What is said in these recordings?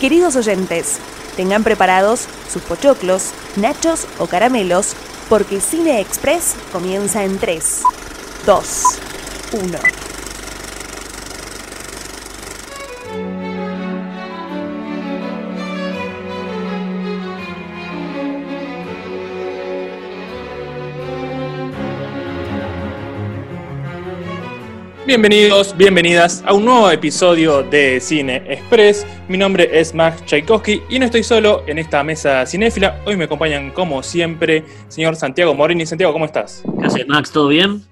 Queridos oyentes, tengan preparados sus pochoclos, nachos o caramelos, porque Cine Express comienza en 3, 2, 1. Bienvenidos, bienvenidas a un nuevo episodio de Cine Express. Mi nombre es Max Tchaikovsky y no estoy solo en esta mesa cinéfila. Hoy me acompañan, como siempre, señor Santiago Morini. Santiago, ¿cómo estás? ¿Qué haces, Max? ¿Todo bien?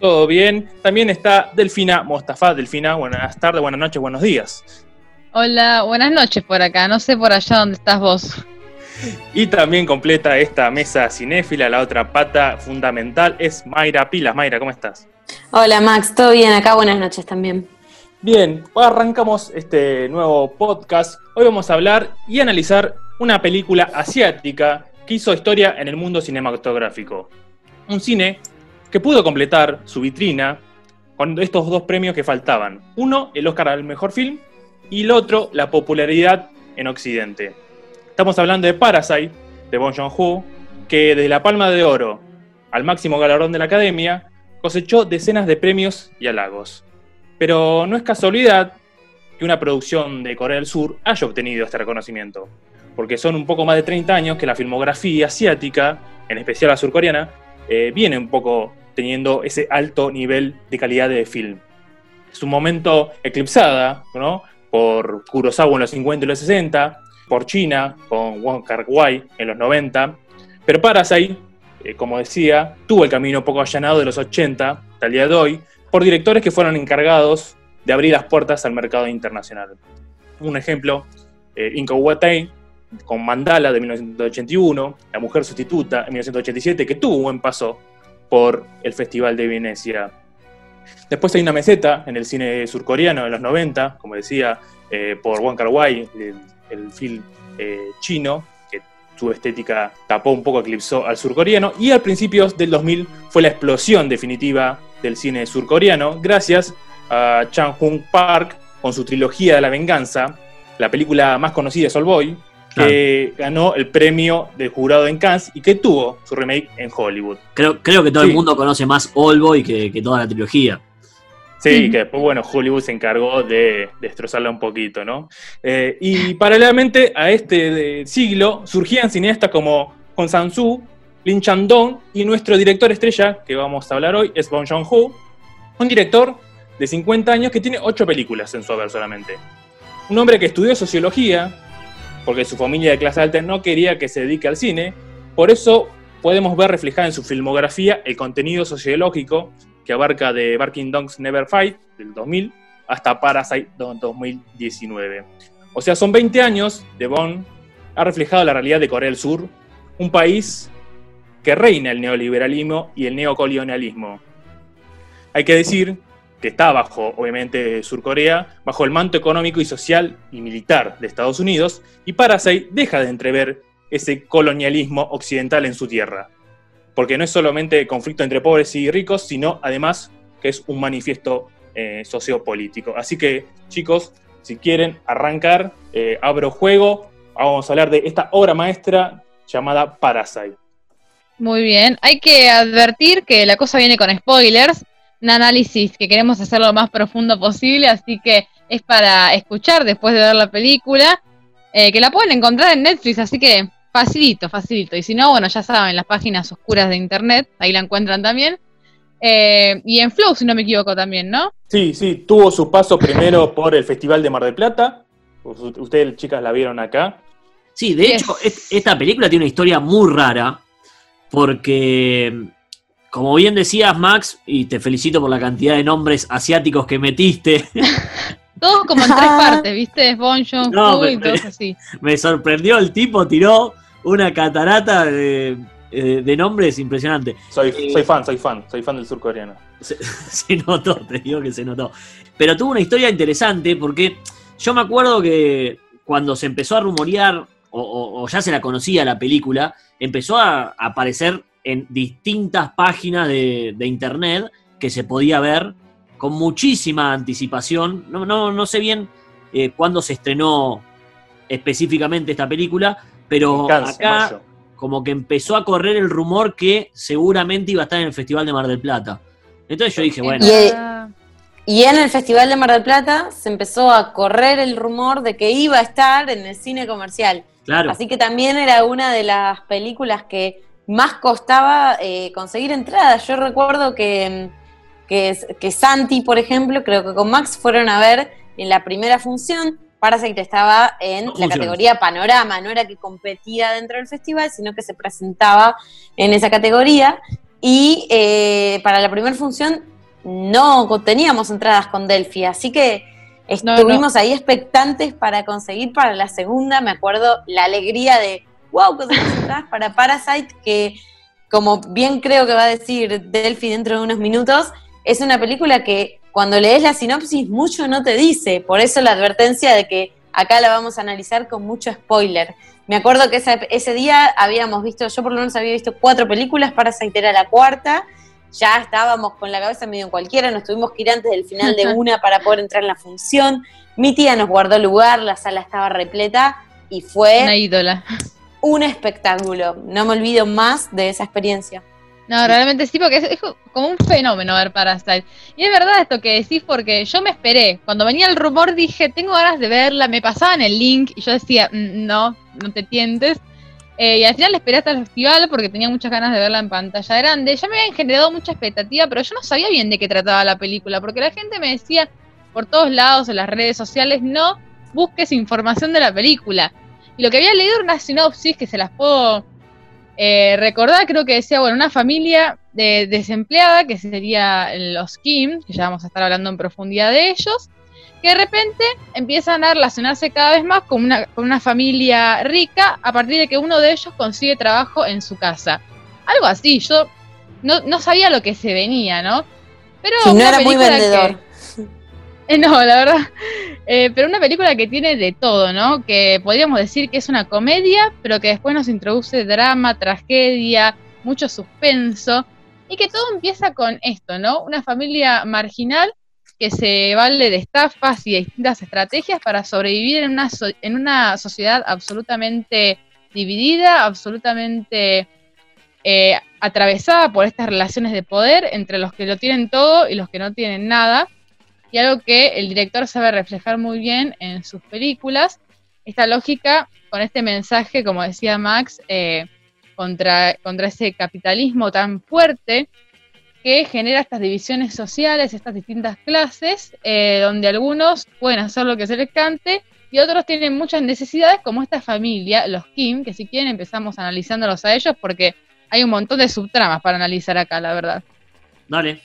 Todo bien. También está Delfina Mostafa. Delfina, buenas tardes, buenas noches, buenos días. Hola, buenas noches por acá. No sé por allá dónde estás vos. Y también completa esta mesa cinéfila, la otra pata fundamental es Mayra Pilas. Mayra, ¿cómo estás? Hola Max, ¿todo bien acá? Buenas noches también. Bien, hoy arrancamos este nuevo podcast. Hoy vamos a hablar y analizar una película asiática que hizo historia en el mundo cinematográfico. Un cine que pudo completar su vitrina con estos dos premios que faltaban. Uno, el Oscar al mejor film, y el otro, la popularidad en Occidente. Estamos hablando de Parasite, de Bong Joon-ho, que desde la Palma de Oro al máximo galardón de la Academia cosechó decenas de premios y halagos. Pero no es casualidad que una producción de Corea del Sur haya obtenido este reconocimiento, porque son un poco más de 30 años que la filmografía asiática, en especial la surcoreana, eh, viene un poco teniendo ese alto nivel de calidad de film. Es un momento eclipsada ¿no? por Kurosawa en los 50 y los 60, por China con Wong Kar-wai en los 90, pero Parasite eh, como decía, tuvo el camino poco allanado de los 80 hasta el día de hoy por directores que fueron encargados de abrir las puertas al mercado internacional. Un ejemplo, eh, Inko Watay con Mandala de 1981, La Mujer Sustituta en 1987, que tuvo un buen paso por el Festival de Venecia. Después hay una meseta en el cine surcoreano de los 90, como decía, eh, por Wong Kar Wai, el, film chino, su estética tapó un poco, eclipsó al surcoreano, y al principios del 2000 fue la explosión definitiva del cine surcoreano, gracias a Chang Hung Park con su trilogía de la venganza, la película más conocida es All Boy, que ganó el premio del jurado en Cannes y que tuvo su remake en Hollywood. Creo, creo que todo el mundo conoce más All Boy que, que toda la trilogía. Sí, que después, bueno, Hollywood se encargó de destrozarla un poquito, ¿no? Eh, y paralelamente a este siglo surgían cineastas como Hong Sang-soo, Lin Chan-dong y nuestro director estrella, que vamos a hablar hoy, es Bong Joon-ho, un director de 50 años que tiene 8 películas en su haber solamente. Un hombre que estudió sociología, porque su familia de clase alta no quería que se dedique al cine, por eso podemos ver reflejada en su filmografía el contenido sociológico que abarca de Barking Dogs Never Fight, del 2000, hasta Parasite, 2019. O sea, son 20 años de Bond, ha reflejado la realidad de Corea del Sur, un país que reina el neoliberalismo y el neocolonialismo. Hay que decir que está bajo, obviamente, Surcorea, bajo el manto económico y social y militar de Estados Unidos, y Parasite deja de entrever ese colonialismo occidental en su tierra porque no es solamente conflicto entre pobres y ricos, sino además que es un manifiesto eh, sociopolítico. Así que, chicos, si quieren arrancar, eh, abro juego, vamos a hablar de esta obra maestra llamada Parasite. Muy bien, hay que advertir que la cosa viene con spoilers, un análisis que queremos hacer lo más profundo posible, así que es para escuchar después de ver la película, eh, que la pueden encontrar en Netflix, así que Facilito, facilito. Y si no, bueno, ya saben, las páginas oscuras de internet, ahí la encuentran también. Eh, y en Flow, si no me equivoco también, ¿no? Sí, sí, tuvo su paso primero por el Festival de Mar del Plata. Ustedes, chicas, la vieron acá. Sí, de hecho, esta película tiene una historia muy rara, porque, como bien decías, Max, y te felicito por la cantidad de nombres asiáticos que metiste. Todos como en tres partes, ¿viste? Bon no, y todos así. Me sorprendió el tipo, tiró una catarata de, eh, nombres impresionante. Soy, eh, soy fan, soy fan, soy fan del surcoreano. Se, se, notó, te digo que se notó. Pero tuvo una historia interesante porque yo me acuerdo que cuando se empezó a rumorear, o, ya se la conocía la película, empezó a, aparecer en distintas páginas de, de internet que se podía ver con muchísima anticipación. No, no, no sé bien eh, cuándo se estrenó específicamente esta película, pero Cáncer, acá mayo. como que empezó a correr el rumor que seguramente iba a estar en el Festival de Mar del Plata. Entonces yo dije, bueno, Y, Y en el Festival de Mar del Plata se empezó a correr el rumor de que iba a estar en el cine comercial. claro, Así que también era una de las películas que más costaba eh, conseguir entradas. Yo recuerdo que, que, que Santi, por ejemplo, creo que con Max fueron a ver en la primera función. Parasite estaba en la funciones. categoría panorama, no era que competía dentro del festival, sino que se presentaba en esa categoría. Y eh, para la primera función no teníamos entradas con Delphi, así que No, estuvimos ahí expectantes para conseguir para la segunda. Me acuerdo la alegría de, wow, conseguimos entradas para Parasite, que como bien creo que va a decir Delphi dentro de unos minutos, es una película que cuando lees la sinopsis mucho no te dice, por eso la advertencia de que acá la vamos a analizar con mucho spoiler. Me acuerdo que ese, ese día habíamos visto, yo por lo menos había visto cuatro películas, Parasite era la cuarta, ya estábamos con la cabeza medio en cualquiera, nos tuvimos que ir antes del final de una para poder entrar en la función. Mi tía nos guardó lugar, la sala estaba repleta y fue una ídola. un espectáculo. No me olvido más de esa experiencia. No, realmente sí, porque es, como un fenómeno ver Parasite. Y es verdad esto que decís, porque yo me esperé. Cuando venía el rumor dije, tengo ganas de verla, me pasaban el link y yo decía, "Mm, no, no te tientes. Eh, y al final esperé hasta el festival porque tenía muchas ganas de verla en pantalla grande. Ya me habían generado mucha expectativa, pero yo no sabía bien de qué trataba la película, porque la gente me decía por todos lados, en las redes sociales, no busques información de la película. Y lo que había leído era una sinopsis que se las puedo eh, recordar, creo que decía, bueno, una familia de, desempleada, que sería los Kim, que ya vamos a estar hablando en profundidad de ellos, que de repente empiezan a relacionarse cada vez más con una, con una familia rica a partir de que uno de ellos consigue trabajo en su casa. Algo así, yo no, no sabía lo que se venía, ¿no? Pero Si no era muy que- vendedor. eh, No, la verdad. Eh, pero una película que tiene de todo, ¿no? Que podríamos decir que es una comedia, pero que después nos introduce drama, tragedia, mucho suspenso. Y que todo empieza con esto, ¿no? Una familia marginal que se vale de estafas y de distintas estrategias para sobrevivir en una, so- en una sociedad absolutamente dividida, absolutamente eh, atravesada por estas relaciones de poder entre los que lo tienen todo y los que no tienen nada y algo que el director sabe reflejar muy bien en sus películas, esta lógica con este mensaje, como decía Max, eh, contra, contra ese capitalismo tan fuerte que genera estas divisiones sociales, estas distintas clases, eh, donde algunos pueden hacer lo que se les cante y otros tienen muchas necesidades, como esta familia, los Kim, que si quieren empezamos analizándolos a ellos porque hay un montón de subtramas para analizar acá, la verdad. dale,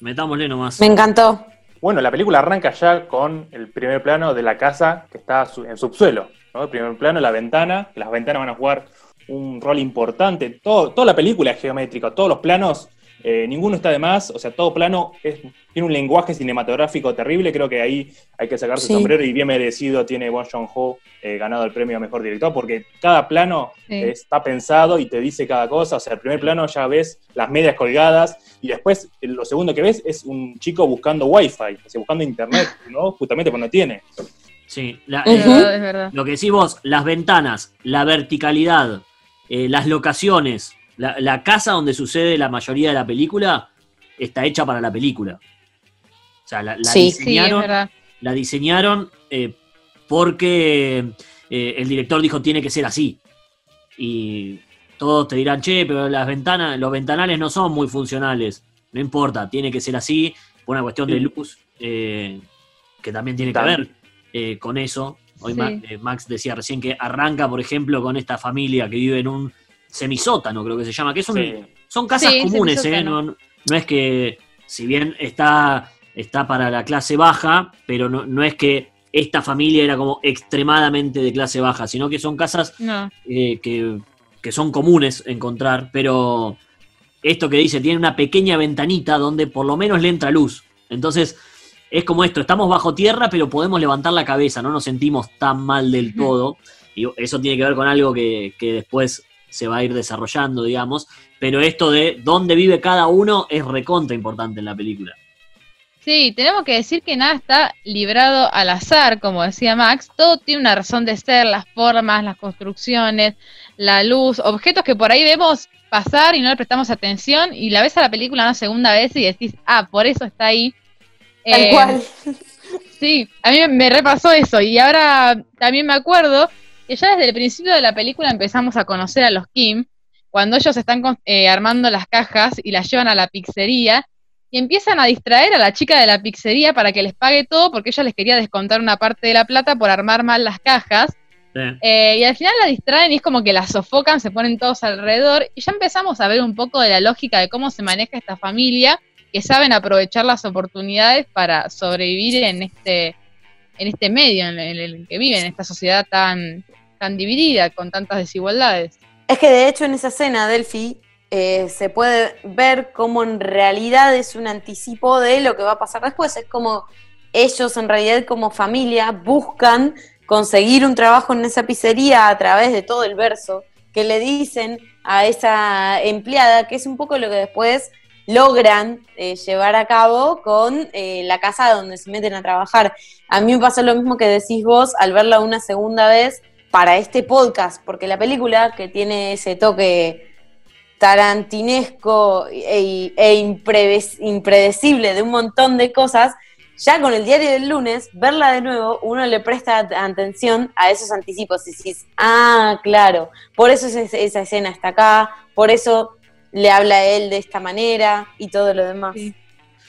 metámosle nomás. Me encantó. Bueno, la película arranca ya con el primer plano de la casa que está en subsuelo. ¿no? El primer plano, la ventana, las ventanas van a jugar un rol importante. Todo, toda la película es geométrica, todos los planos, eh, ninguno está de más. O sea, todo plano es- tiene un lenguaje cinematográfico terrible. Creo que ahí hay que sacarse Sí. el sombrero y bien merecido tiene Bon Joon-ho eh, ganado el premio a Mejor Director, porque cada plano Sí. está pensado y te dice cada cosa. O sea, el primer plano ya ves las medias colgadas y después lo segundo que ves es un chico buscando wifi, o sea, buscando internet, ¿no? Justamente cuando tiene. Sí, la- Ujú. eh, Es verdad, es verdad. lo que decís vos, las ventanas, la verticalidad, eh, las locaciones, la, la casa donde sucede la mayoría de la película está hecha para la película. O sea, la, Sí. Diseñaron, la diseñaron eh, porque eh, el director dijo tiene que ser así. Y todos te dirán, che, pero las ventanas, los ventanales no son muy funcionales. No importa, tiene que ser así, por una cuestión de luz eh, que también tiene que ver eh, con eso. Hoy Sí. Eh, Max decía recién que arranca, por ejemplo, con esta familia que vive en un semisótano, creo que se llama, que Sí. son casas Sí, comunes, ¿eh? no, no es que, si bien está, está para la clase baja, pero no, no es que esta familia era como extremadamente de clase baja, sino que son casas No. eh, que, que son comunes encontrar, pero esto que dice, tiene una pequeña ventanita donde por lo menos le entra luz. Entonces, es como esto, estamos bajo tierra, pero podemos levantar la cabeza, no nos sentimos tan mal del todo. Y eso tiene que ver con algo que, que después se va a ir desarrollando, digamos. Pero esto de dónde vive cada uno es recontra importante en la película. Sí, tenemos que decir que nada está librado al azar, como decía Max. Todo tiene una razón de ser, las formas, las construcciones, la luz, objetos que por ahí vemos pasar y no le prestamos atención y la ves a la película una segunda vez y decís, ah, por eso está ahí. Tal Eh, cual. Sí, a mí me repasó eso y ahora también me acuerdo que ya desde el principio de la película empezamos a conocer a los Kim, cuando ellos están eh, armando las cajas y las llevan a la pizzería y empiezan a distraer a la chica de la pizzería para que les pague todo porque ella les quería descontar una parte de la plata por armar mal las cajas. Sí. Eh, y al final la distraen y es como que la sofocan, se ponen todos alrededor y ya empezamos a ver un poco de la lógica de cómo se maneja esta familia, que saben aprovechar las oportunidades para sobrevivir en este, en este medio en el, que viven, en esta sociedad tan, tan dividida, con tantas desigualdades. Es que de hecho en esa escena, Delphi, eh, se puede ver cómo en realidad es un anticipo de lo que va a pasar después. Es como ellos en realidad como familia buscan conseguir un trabajo en esa pizzería a través de todo el verso que le dicen a esa empleada, que es un poco lo que después logran eh, llevar a cabo con eh, la casa donde se meten a trabajar. A mí me pasó lo mismo que decís vos al verla una segunda vez para este podcast, porque la película que tiene ese toque tarantinesco e, e impredecible de un montón de cosas, ya con el diario del lunes, verla de nuevo, uno le presta at- atención a esos anticipos y decís, ah, claro, por eso es- esa escena está acá, por eso le habla a él de esta manera y todo lo demás. Sí.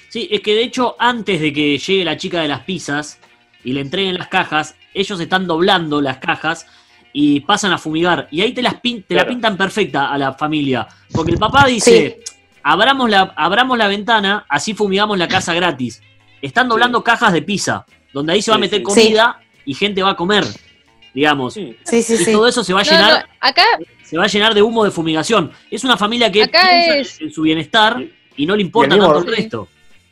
Sí, es que de hecho, antes de que llegue la chica de las pizzas y le entreguen las cajas, ellos están doblando las cajas y pasan a fumigar. Y ahí te, las pin- te la pintan perfecta a la familia. Porque el papá dice, abramos, la, abramos la ventana, así fumigamos la casa gratis. Están doblando cajas de pizza, donde ahí se va a meter sí. comida y gente va a comer, digamos. Sí, Sí, sí, Y sí. todo eso se va a No, llenar, no, acá, se va a llenar de humo de fumigación. Es una familia que Acá piensa es- en su bienestar y no le importa mismo- tanto el resto.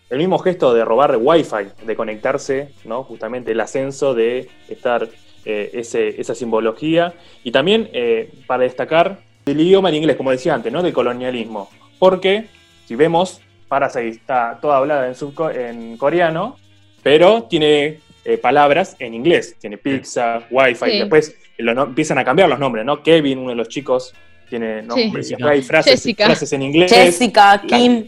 el mismo gesto de robar Wi-Fi, de conectarse, ¿no? Justamente el ascenso de estar eh, ese, esa simbología. Y también eh, para destacar el idioma en inglés, como decía antes, ¿no? Del colonialismo. Porque, si vemos, Parasite está toda hablada en, subco- en coreano, pero tiene eh, palabras en inglés. Tiene pizza, Wi-Fi, Sí. después lo no- empiezan a cambiar los nombres, ¿no? Kevin, uno de los chicos, tiene nombres, Sí. después hay frases, en inglés. Jessica, Kim.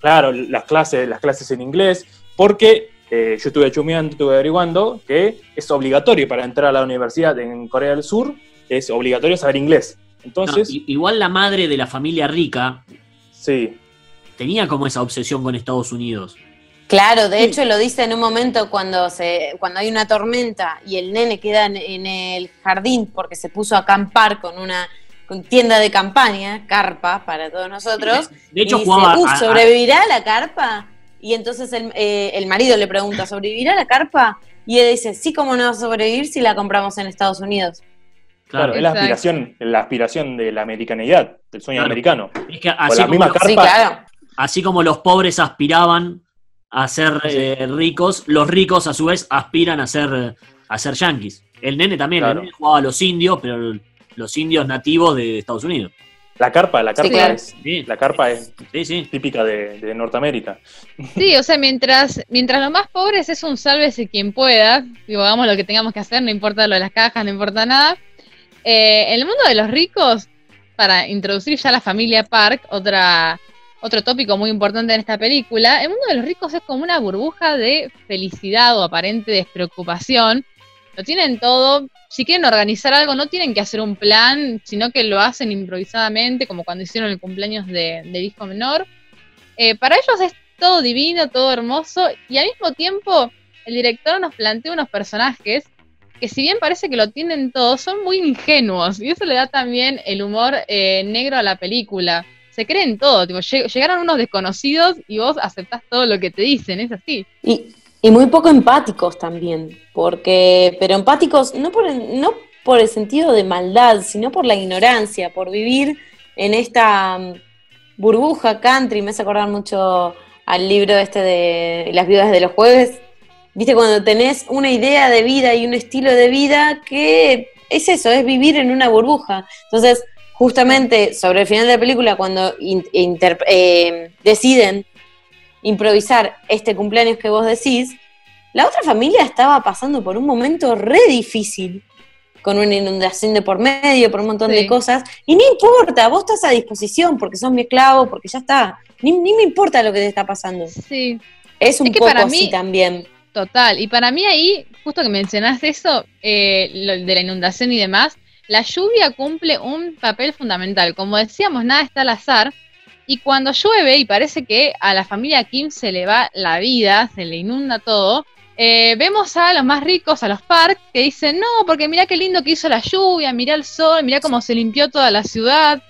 Claro, las clases, las clases en inglés, porque eh, yo estuve chumeando, estuve averiguando que es obligatorio para entrar a la universidad en Corea del Sur, es obligatorio saber inglés. Entonces, No, igual la madre de la familia rica sí, tenía como esa obsesión con Estados Unidos. Claro, de Sí. hecho lo dice en un momento cuando se, cuando hay una tormenta y el nene queda en, en el jardín porque se puso a acampar con una con tienda de campaña, carpa para todos nosotros. De hecho, y dice, jugaba. "Uh, a- a- ¿sobrevivirá la carpa? Y entonces el, eh, el marido le pregunta, ¿sobrevivirá la carpa? Y él dice, sí, ¿cómo no va a sobrevivir si la compramos en Estados Unidos? claro, es la aspiración, la aspiración de la americanidad, del sueño Claro. americano. es que Con así la como, misma los, carpa. Sí, claro. así como los pobres aspiraban a ser Sí. eh, ricos, los ricos a su vez aspiran a ser, a ser yanquis. El nene también, Claro. el nene jugaba a los indios, pero los indios nativos de Estados Unidos. La carpa, la carpa, claro. es, Sí, la carpa es sí, sí. típica de, de Norteamérica. Sí, o sea, mientras, mientras lo más pobres es un sálvese quien pueda, digo, hagamos lo que tengamos que hacer, no importa lo de las cajas, no importa nada. Eh, en el mundo de los ricos, para introducir ya la familia Park, otra, otro tópico muy importante en esta película, el mundo de los ricos es como una burbuja de felicidad o aparente despreocupación. Lo tienen todo. Si quieren organizar algo, no tienen que hacer un plan, sino que lo hacen improvisadamente, como cuando hicieron el cumpleaños de, del menor. Eh, para ellos es todo divino, todo hermoso, y al mismo tiempo el director nos plantea unos personajes que si bien parece que lo tienen todo, son muy ingenuos, y eso le da también el humor eh, negro a la película. Se creen todo, tipo, lleg- llegaron unos desconocidos y vos aceptás todo lo que te dicen, es así. Y, muy poco empáticos también, porque, pero empáticos no por, no por el sentido de maldad, sino por la ignorancia, por vivir en esta mm, burbuja country. Me hace acordar mucho al libro este de Las viudas de los jueves. Viste, cuando tenés una idea de vida y un estilo de vida que es eso, es vivir en una burbuja. Entonces, justamente sobre el final de la película, cuando inter- eh, deciden improvisar este cumpleaños que vos decís, la otra familia estaba pasando por un momento re difícil, con una inundación de por medio, por un montón de cosas, y no importa, vos estás a disposición porque sos mi esclavo, porque ya está, ni, ni me importa lo que te está pasando. Sí, Es un Es que poco para así mí- también. total. Y para mí ahí, justo que mencionaste eso, eh, lo de la inundación y demás, la lluvia cumple un papel fundamental. Como decíamos, nada está al azar. Y cuando llueve y parece que a la familia Kim se le va la vida, se le inunda todo, eh, vemos a los más ricos, a los Park, que dicen, no, porque mira qué lindo que hizo la lluvia, mira el sol, mira cómo se limpió toda la ciudad.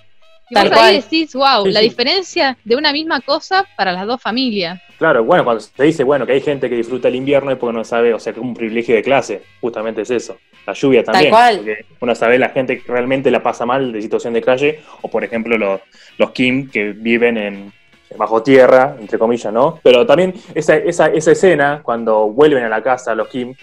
Y Tal vos ahí decís, wow, Sí, la sí. diferencia de una misma cosa para las dos familias. Claro, bueno, cuando se dice, bueno, que hay gente que disfruta el invierno es porque no sabe, o sea, que es un privilegio de clase, justamente es eso. La lluvia también. cual. Porque uno sabe la gente que realmente la pasa mal de situación de calle, o por ejemplo los, los Kim que viven en bajo tierra, entre comillas, ¿no? Pero también esa, esa, esa escena, cuando vuelven a la casa los Kim,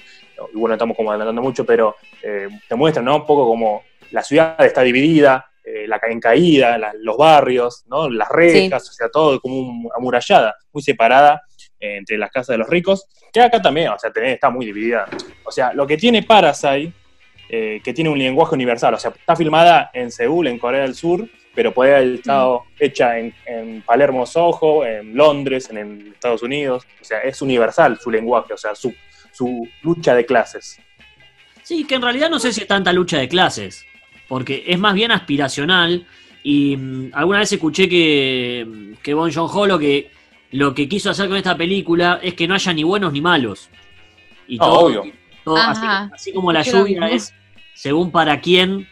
y bueno, estamos como adelantando mucho, pero eh, te muestran, ¿no? Un poco como la ciudad está dividida, eh, la, en caída, la- los barrios, ¿no? Las rejas, o sea, todo como un- amurallada, muy separada entre las casas de los ricos, que acá también, o sea, tenés- está muy dividida. O sea, lo que tiene Parasite, eh, que tiene un lenguaje universal, o sea, está filmada en Seúl, en Corea del Sur, pero puede haber estado hecha en, en Palermo, Soho, en Londres, en, en Estados Unidos, o sea, es universal su lenguaje, o sea, su, su lucha de clases. Sí, que en realidad no sé si es tanta lucha de clases, porque es más bien aspiracional. Y mm, alguna vez escuché que, que Bon Joon-ho lo que, lo que quiso hacer con esta película es que no haya ni buenos ni malos. Y No, todo, obvio. todo- así, como la lluvia es según para quién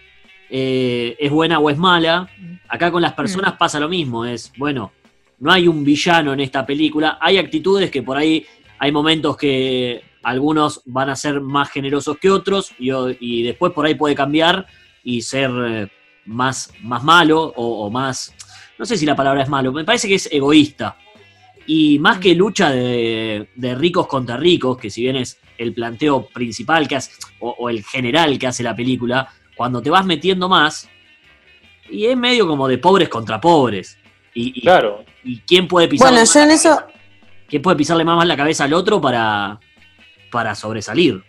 eh, es buena o es mala, acá con las personas pasa lo mismo. Es, bueno, no hay un villano en esta película, hay actitudes que por ahí hay momentos que algunos van a ser más generosos que otros y después por ahí puede cambiar y ser eh, más, más malo o, o más, no sé si la palabra es malo, me parece que es egoísta. Y más que lucha de, de ricos contra ricos, que si bien es el planteo principal que hace, o, o el general que hace la película, cuando te vas metiendo más, y es medio como de pobres contra pobres. Y, y- Claro, y quién puede pisar Bueno, yo en eso, ¿Quién puede pisarle más la cabeza al otro para, para sobresalir?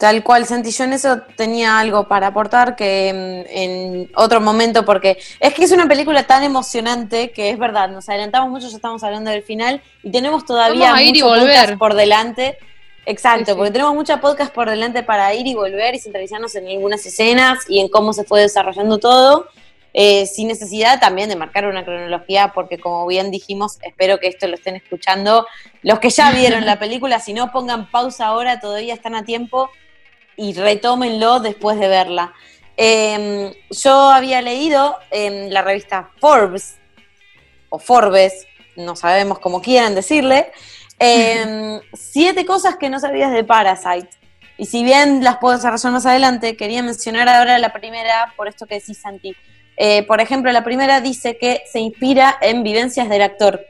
Tal cual, Santi, yo en eso tenía algo para aportar que mm, en otro momento, porque es que es una película tan emocionante que es verdad, nos adelantamos mucho, ya estamos hablando del final y tenemos todavía mucho podcast por delante. Exacto, Sí, sí. porque tenemos mucha podcast por delante para ir y volver y centralizarnos en algunas escenas y en cómo se fue desarrollando todo, eh, sin necesidad también de marcar una cronología, porque como bien dijimos, espero que esto lo estén escuchando los que ya vieron la película, si no pongan pausa ahora, todavía están a tiempo y retómenlo después de verla. Eh, yo había leído en la revista Forbes, o Forbes, no sabemos cómo quieran decirle, eh, siete cosas que no sabías de Parasite. Y si bien las puedo desarrollar más adelante, quería mencionar ahora la primera, por esto que decís, Santi. Eh, por ejemplo, la primera dice que se inspira en vivencias del actor.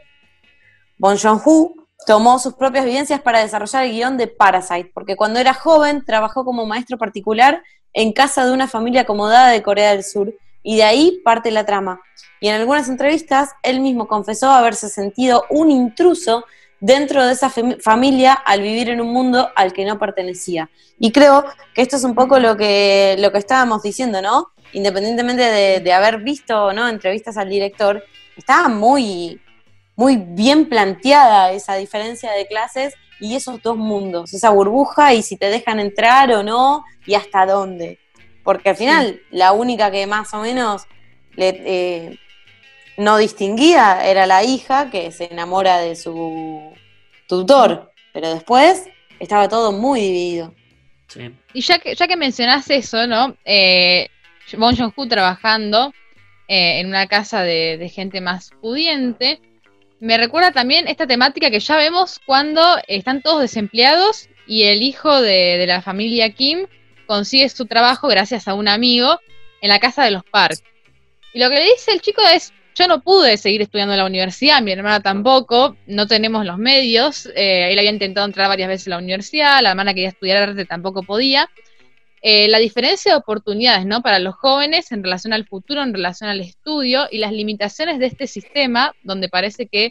Bon Joon-ho tomó sus propias vivencias para desarrollar el guion de Parasite, porque cuando era joven trabajó como maestro particular en casa de una familia acomodada de Corea del Sur, y de ahí parte la trama. Y en algunas entrevistas, él mismo confesó haberse sentido un intruso dentro de esa fam- familia al vivir en un mundo al que no pertenecía. Y creo que esto es un poco lo que, lo que estábamos diciendo, ¿no? Independientemente de, de haber visto o no entrevistas al director, estaba muy, muy bien planteada esa diferencia de clases y esos dos mundos, esa burbuja y si te dejan entrar o no y hasta dónde. Porque al final la única que más o menos le, eh, no distinguía era la hija que se enamora de su tutor, pero después estaba todo muy dividido. Sí. Y ya que, ya que mencionás eso, ¿no? Eh, Bon Joon-ho trabajando eh, en una casa de, de gente más pudiente, me recuerda también esta temática que ya vemos cuando están todos desempleados y el hijo de, la familia Kim consigue su trabajo gracias a un amigo en la casa de los Park. Y lo que le dice el chico es, yo no pude seguir estudiando en la universidad, mi hermana tampoco, no tenemos los medios, eh, él había intentado entrar varias veces a la universidad, la hermana quería estudiar arte, tampoco podía. Eh, la diferencia de oportunidades ¿no? para los jóvenes en relación al futuro, en relación al estudio y las limitaciones de este sistema, donde parece que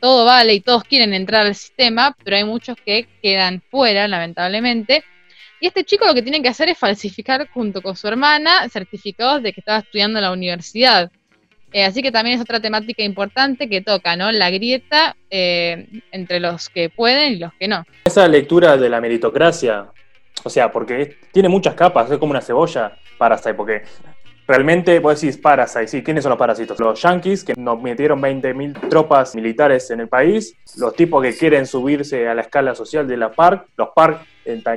todo vale y todos quieren entrar al sistema, pero hay muchos que quedan fuera, lamentablemente. Y este chico lo que tiene que hacer es falsificar junto con su hermana certificados de que estaba estudiando en la universidad. Eh, así que también es otra temática importante que toca, ¿no? La grieta eh, entre los que pueden y los que no. Esa lectura de la meritocracia, o sea, porque tiene muchas capas, es como una cebolla Parasite, porque realmente vos decís Parasite, sí, ¿quiénes son los parásitos? Los yankees, que nos metieron 20.000 tropas militares en el país, los tipos que quieren subirse a la escala social de la PARC, los PARC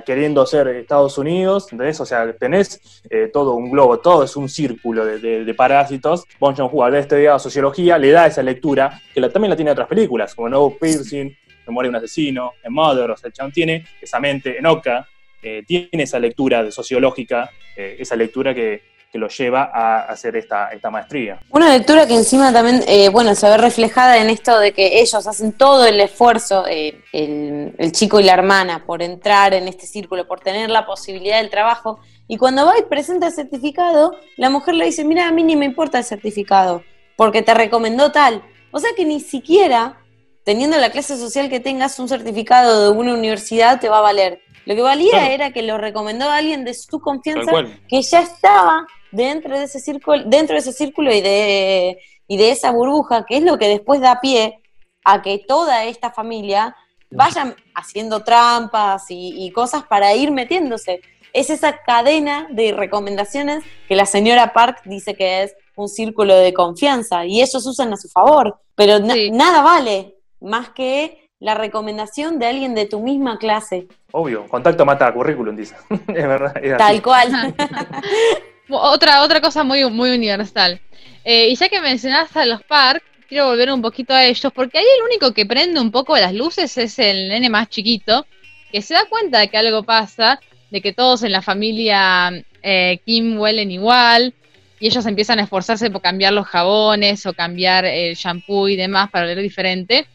queriendo ser Estados Unidos, ¿entendés? O sea, tenés eh, todo un globo, todo es un círculo de, de- de parásitos. Bon Joon-ho, al haber estudiado sociología, le da esa lectura, que también la tiene en otras películas, como No Piercing, Memoria de un asesino, en Mother, o sea, el tiene esa mente, en Oka, eh, tiene esa lectura de sociológica, eh, esa lectura que, que lo lleva a hacer esta, esta maestría. Una lectura que encima también, eh, bueno, se ve reflejada en esto de que ellos hacen todo el esfuerzo, el, el chico y la hermana, por entrar en este círculo, por tener la posibilidad del trabajo. Y cuando va y presenta el certificado, la mujer le dice, mira, a mí ni me importa el certificado, porque te recomendó tal. O sea que ni siquiera, teniendo la clase social que tengas, un certificado de una universidad te va a valer. Lo que valía Claro. era que lo recomendó alguien de su confianza que ya estaba dentro de ese círculo, dentro de ese círculo y de, y de esa burbuja, que es lo que después da pie a que toda esta familia vayan haciendo trampas y, y cosas para ir metiéndose. Es esa cadena de recomendaciones que la señora Park dice que es un círculo de confianza y ellos usan a su favor, pero na- Sí. nada vale más que la recomendación de alguien de tu misma clase, Obvio, contacto mata currículum, dice. es verdad, es así. tal cual. Otra, otra cosa muy, muy universal. Eh, y ya que mencionaste a los Park, quiero volver un poquito a ellos, porque ahí el único que prende un poco las luces es el nene más chiquito, que se da cuenta de que algo pasa, de que todos en la familia eh, Kim huelen igual, y ellos empiezan a esforzarse por cambiar los jabones o cambiar el shampoo y demás para oler diferente.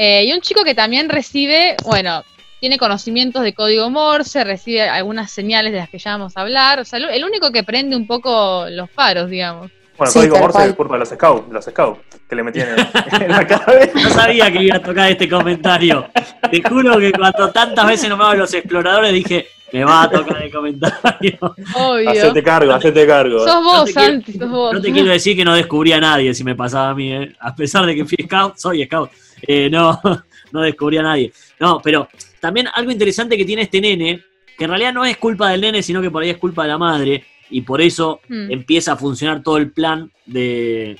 Eh, y un chico que también recibe, bueno, tiene conocimientos de código Morse, recibe algunas señales de las que ya vamos a hablar. O sea, el único que prende un poco los faros, digamos. Bueno, Sí, código Morse es culpa de los scouts, los scouts que le metían en, en la cabeza. No sabía que iba a tocar este comentario. Te juro que cuando tantas veces nombraban los exploradores dije, me va a tocar el comentario. Obvio. Hacete cargo, hacete cargo. Sos vos, No te quiero- Santi, sos vos. No te quiero decir que no descubrí a nadie si me pasaba a mí, ¿eh? a pesar de que fui scout, soy scout. Eh, no, no descubrí a nadie. No, pero también algo interesante que tiene este nene, que en realidad no es culpa del nene, sino que por ahí es culpa de la madre, y por eso Hmm. empieza a funcionar todo el plan de,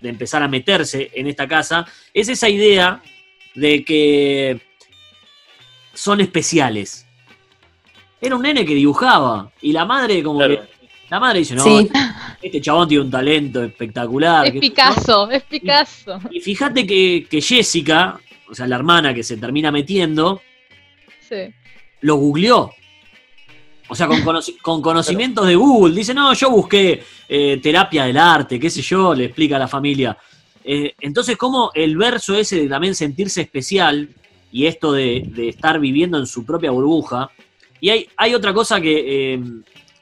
de empezar a meterse en esta casa, es esa idea de que son especiales. Era un nene que dibujaba, y la madre como Claro. que... La madre dice, no, Sí. este chabón tiene un talento espectacular. Es Picasso, es Picasso. Y fíjate que, que Jessica, o sea, la hermana que se termina metiendo, Sí. lo googleó. O sea, con, conoci- con conocimientos de Google. Dice, no, yo busqué eh, terapia del arte, qué sé yo, le explica a la familia. Eh, entonces, como el verso ese de también sentirse especial y esto de, de estar viviendo en su propia burbuja. Y hay, hay otra cosa que eh,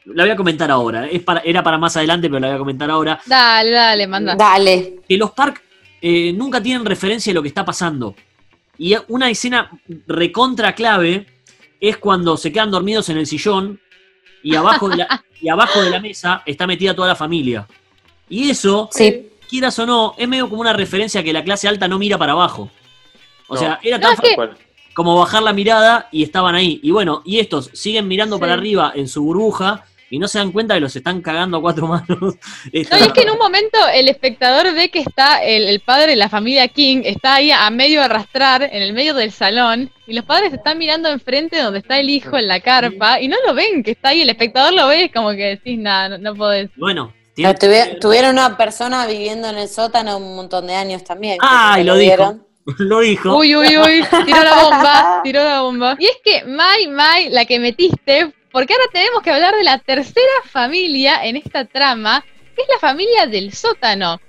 la voy a comentar ahora. Es para, era para más adelante, pero la voy a comentar ahora. Dale, dale, manda. Dale. que los Park eh, nunca tienen referencia de lo que está pasando. Y una escena recontra clave es cuando se quedan dormidos en el sillón y abajo de la, y abajo de la mesa está metida toda la familia. Y eso, Sí. quieras o no, es medio como una referencia que la clase alta no mira para abajo. O No. sea, era No, tan que- Tal cual. como bajar la mirada y estaban ahí. Y bueno, y estos siguen mirando Sí. para arriba en su burbuja y no se dan cuenta que los están cagando a cuatro manos. No, y es que en un momento el espectador ve que está el, el padre de la familia King, está ahí a medio arrastrar en el medio del salón, y los padres están mirando enfrente donde está el hijo en la carpa, y no lo ven, que está ahí, el espectador lo ve, es como que decís, nada, no, no podés. Bueno, Pero tiene- tuvi- tuvieron una persona viviendo en el sótano un montón de años también. Ay, que lo dijo. lo dijo. Uy, uy, uy, tiró la bomba, tiró la bomba. Y es que, Mai, Mai, la que metiste, porque ahora tenemos que hablar de la tercera familia en esta trama, que es la familia del sótano.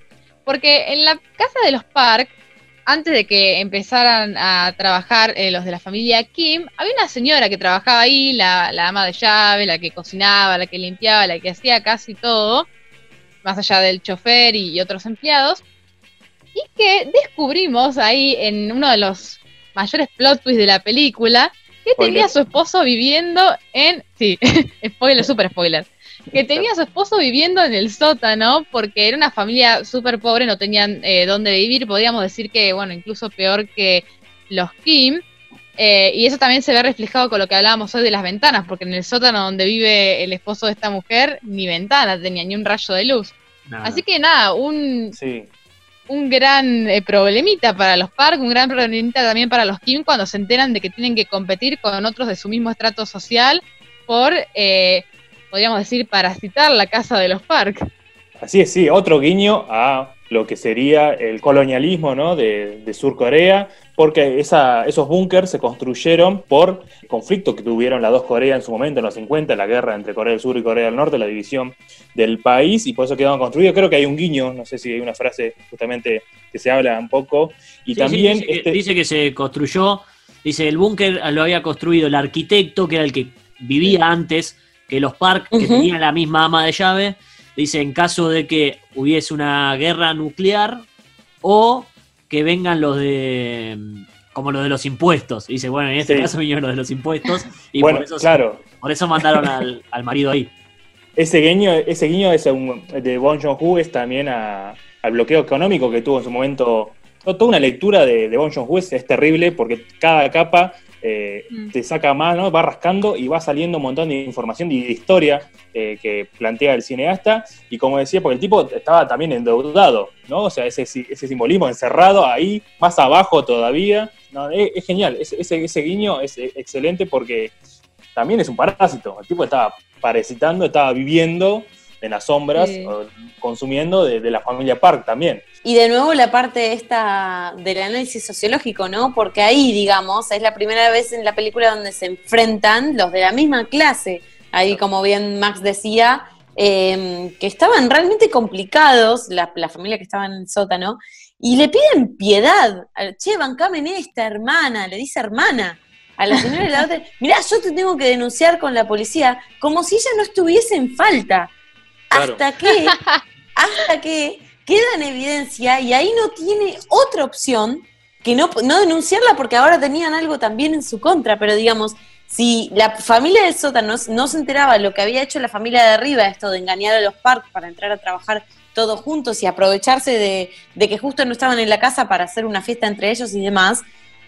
Porque en la casa de los Park, antes de que empezaran a trabajar eh, los de la familia Kim, había una señora que trabajaba ahí, la, la ama de llave, la que cocinaba, la que limpiaba, la que hacía casi todo, más allá del chofer y, y otros empleados. y que descubrimos ahí en uno de los mayores plot twists de la película que tenía a su esposo viviendo en. Sí, spoiler, super spoiler. Que tenía a su esposo viviendo en el sótano porque era una familia súper pobre, no tenían eh, dónde vivir. Podríamos decir que, bueno, incluso peor que los Kim. Eh, y eso también se ve reflejado con lo que hablábamos hoy de las ventanas, porque en el sótano donde vive el esposo de esta mujer, ni ventana tenía, ni un rayo de luz. Así que nada, un, un gran eh, problemita para los Park, un gran problemita también para los Kim cuando se enteran de que tienen que competir con otros de su mismo estrato social por, eh, podríamos decir, parasitar la casa de los Park. Así es, sí, otro guiño a lo que sería el colonialismo ¿no? de, de Sur Corea, porque esa, esos búnkers se construyeron por conflicto que tuvieron las dos Coreas en su momento, en los 50, la guerra entre Corea del Sur y Corea del Norte, la división del país, y por eso quedaron construidos. Creo que hay un guiño, no sé si hay una frase justamente que se habla un poco, y también... dice, este... que, dice que se construyó, dice, el búnker lo había construido el arquitecto, que era el que vivía antes que los Park, que tenían la misma ama de llave, dice, en caso de que hubiese una guerra nuclear o que vengan los de como los de los impuestos. dice, bueno, en este caso vinieron los de los impuestos y bueno, por, eso, claro. por eso mandaron al, al, marido ahí. Ese guiño, ese guiño es un, de Bon Joon-ho es también a, al bloqueo económico que tuvo en su momento. Toda una lectura de, de Bon Joon-ho es, es terrible porque cada capa eh, mm. te saca más, ¿no? Va rascando y va saliendo un montón de información y de historia eh, que plantea el cineasta. Y como decía, porque el tipo estaba también endeudado, ¿no? O sea, ese, ese simbolismo encerrado ahí, más abajo todavía. No, es, genial, ese, ese guiño es excelente porque también es un parásito. El tipo estaba parasitando, estaba viviendo en las sombras, consumiendo de, de, la familia Park también. Y de nuevo la parte esta del análisis sociológico, ¿no? Porque ahí, digamos, es la primera vez en la película donde se enfrentan los de la misma clase. Ahí, como bien Max decía, eh, que estaban realmente complicados, la, la, familia que estaba en el sótano, y le piden piedad. Che, bancame en esta hermana, le dice hermana a la señora de la otra, mirá, yo te tengo que denunciar con la policía, como si ella no estuviese en falta. Claro. Hasta que, hasta que queda en evidencia y ahí no tiene otra opción que no, no denunciarla porque ahora tenían algo también en su contra, pero digamos, si la familia del sótano no, se enteraba de lo que había hecho la familia de arriba, esto de engañar a los parques para entrar a trabajar todos juntos y aprovecharse de, de, que justo no estaban en la casa para hacer una fiesta entre ellos y demás,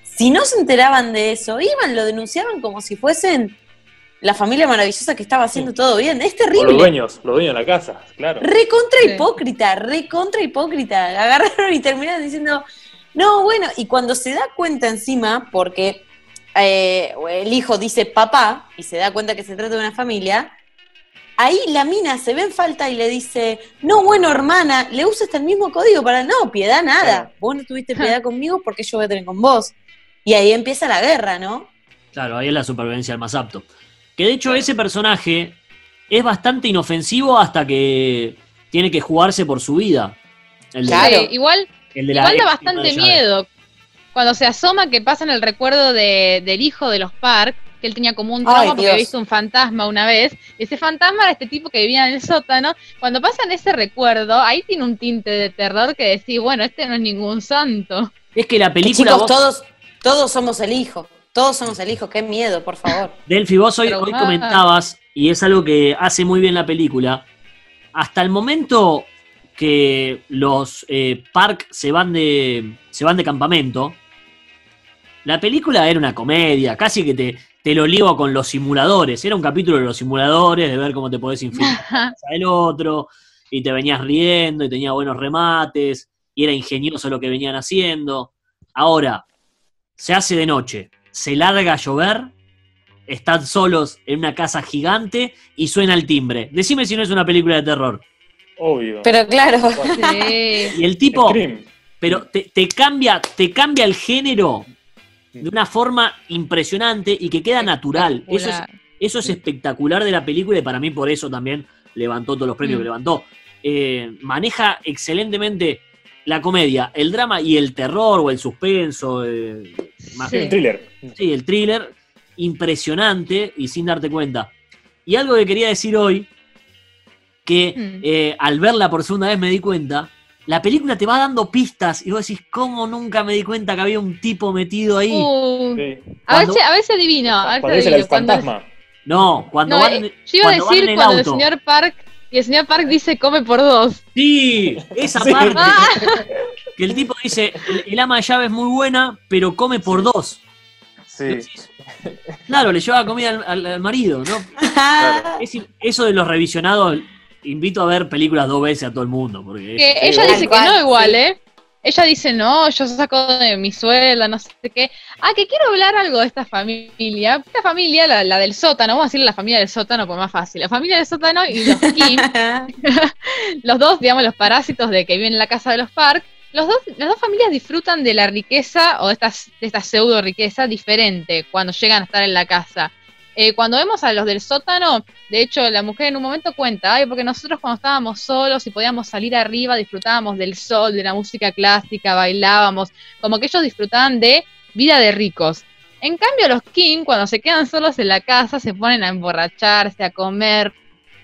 si no se enteraban de eso, iban, lo denunciaban como si fuesen la familia maravillosa que estaba haciendo todo bien. Es terrible. los dueños, los dueños de la casa, claro. Recontra hipócrita, recontra hipócrita. Agarraron y terminaron diciendo, no, bueno, y cuando se da cuenta encima, porque eh, el hijo dice papá y se da cuenta que se trata de una familia, ahí la mina se ve en falta y le dice, no, bueno, hermana, le usa hasta el mismo código para, no, piedad nada, vos no tuviste piedad conmigo porque yo voy a tener con vos. Y ahí empieza la guerra, ¿no? Claro, ahí es la supervivencia al más apto. Que de hecho ese personaje es bastante inofensivo hasta que tiene que jugarse por su vida. claro, igual, igual da bastante miedo. Cuando se asoma que pasa en el recuerdo de, del hijo de los Park, que él tenía como un trauma porque había visto un fantasma una vez. Ese fantasma era este tipo que vivía en el sótano. Cuando pasan ese recuerdo, ahí tiene un tinte de terror que decís, bueno, este no es ningún santo. Es que la película. Chicos, todos, todos somos el hijo. Todos somos el hijo, qué miedo, por favor. Delphi, vos hoy, hoy comentabas, y es algo que hace muy bien la película, hasta el momento que los eh, Park se van, de, se van de campamento, la película era una comedia, casi que te, te lo ligo con los simuladores. Era un capítulo de los simuladores, de ver cómo te podés infiltrar el otro, y te venías riendo, y tenía buenos remates, y era ingenioso lo que venían haciendo. Ahora, se hace de noche, se larga a llover, están solos en una casa gigante y suena el timbre. Decime si no es una película de terror. Obvio. Pero claro. Y el tipo. Pero te, cambia, te cambia el género de una forma impresionante y que queda natural. Eso es, eso es espectacular de la película y para mí por eso también levantó todos los premios que mm. levantó. Eh, maneja excelentemente la comedia, el drama y el terror o el suspenso. Eh, el thriller. Sí, el thriller, impresionante y sin darte cuenta. Y algo que quería decir hoy, que mm. eh, al verla por segunda vez me di cuenta, la película te va dando pistas y vos decís, ¿cómo nunca me di cuenta que había un tipo metido ahí? Uh, Sí. a, si, a si adivino. A el adivino. Cuando- fantasma. No, cuando no, van, eh, yo iba a cuando van decir el cuando el señor Park y el señor Park dice come por dos. Sí, esa Sí. parte. Ah, Que el tipo dice, el, el ama de llave es muy buena, pero come por dos. Sí. Claro, le lleva comida al, al- al marido, ¿no? Es- eso de los revisionados, invito a ver películas dos veces a todo el mundo, porque que es- ella dice que no igual, sí. ¿eh? Ella dice, no, yo saco de mi sueldo, no sé qué. Ah, que quiero hablar algo de esta familia. Esta familia, la, la del sótano, vamos a decirle la familia del sótano, por más fácil. La familia del sótano y los Kim, los dos, digamos, los parásitos de que viven en la casa de los Park, los dos, las dos familias disfrutan de la riqueza o de, estas, de esta pseudo riqueza diferente cuando llegan a estar en la casa. Eh, cuando vemos a los del sótano, de hecho, la mujer en un momento cuenta, ay, porque nosotros cuando estábamos solos y podíamos salir arriba, disfrutábamos del sol, de la música clásica, bailábamos, como que ellos disfrutaban de vida de ricos. En cambio, los King, cuando se quedan solos en la casa, se ponen a emborracharse, a comer,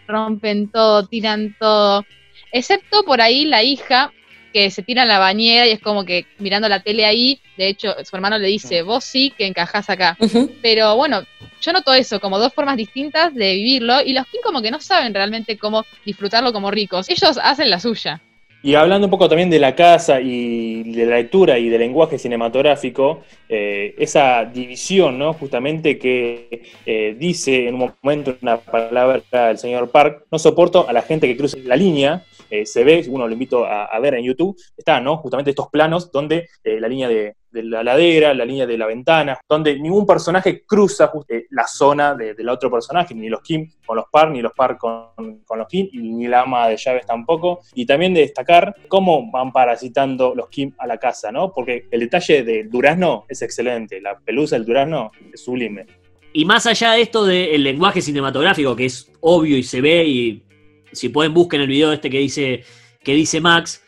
rompen todo, tiran todo. Excepto por ahí la hija, que se tira en la bañera y es como que mirando la tele ahí, de hecho, su hermano le dice, vos sí que encajás acá. Pero bueno, yo noto eso, como dos formas distintas de vivirlo, y los King como que no saben realmente cómo disfrutarlo como ricos. Ellos hacen la suya. Y hablando un poco también de la casa y de la lectura y del lenguaje cinematográfico, eh, esa división, ¿no? Justamente que eh, dice en un momento una palabra el señor Park, no soporto a la gente que cruza la línea, eh, se ve, uno lo invito a, a ver en YouTube, está, ¿no? Justamente estos planos donde la línea de, de la ladera, la línea de la ventana, donde ningún personaje cruza eh, la zona de- del otro personaje, ni los Kim con los Park, ni los Park con, con los Kim, ni la ama de llaves tampoco. Y también de destacar cómo van parasitando los Kim a la casa, ¿no? Porque el detalle del durazno es excelente, la pelusa del durazno es sublime. Y más allá de esto del lenguaje cinematográfico, que es obvio y se ve, y si pueden busquen el video este que dice, que dice Max,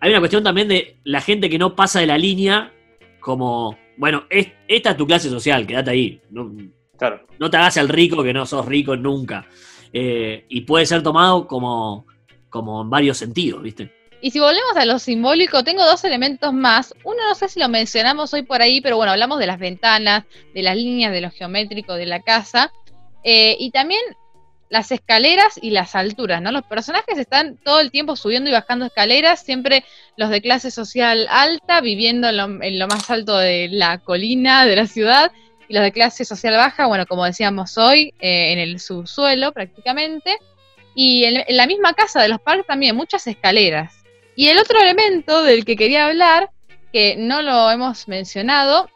hay una cuestión también de la gente que no pasa de la línea, como, bueno, es- esta es tu clase social, quédate ahí. No, Claro. no te hagas el rico que no sos rico nunca. Eh, y puede ser tomado como, como en varios sentidos, ¿viste? Y si volvemos a lo simbólico, tengo dos elementos más. Uno no sé si lo mencionamos hoy por ahí, pero bueno, hablamos de las ventanas, de las líneas, de lo geométrico de la casa. Eh, y también las escaleras y las alturas, ¿no? Los personajes están todo el tiempo subiendo y bajando escaleras, siempre los de clase social alta, viviendo en lo, en lo más alto de la colina de la ciudad, y los de clase social baja, bueno, como decíamos hoy, eh, en el subsuelo prácticamente. Y en, en la misma casa de los parques también, muchas escaleras. Y el otro elemento del que quería hablar, que no lo hemos mencionado,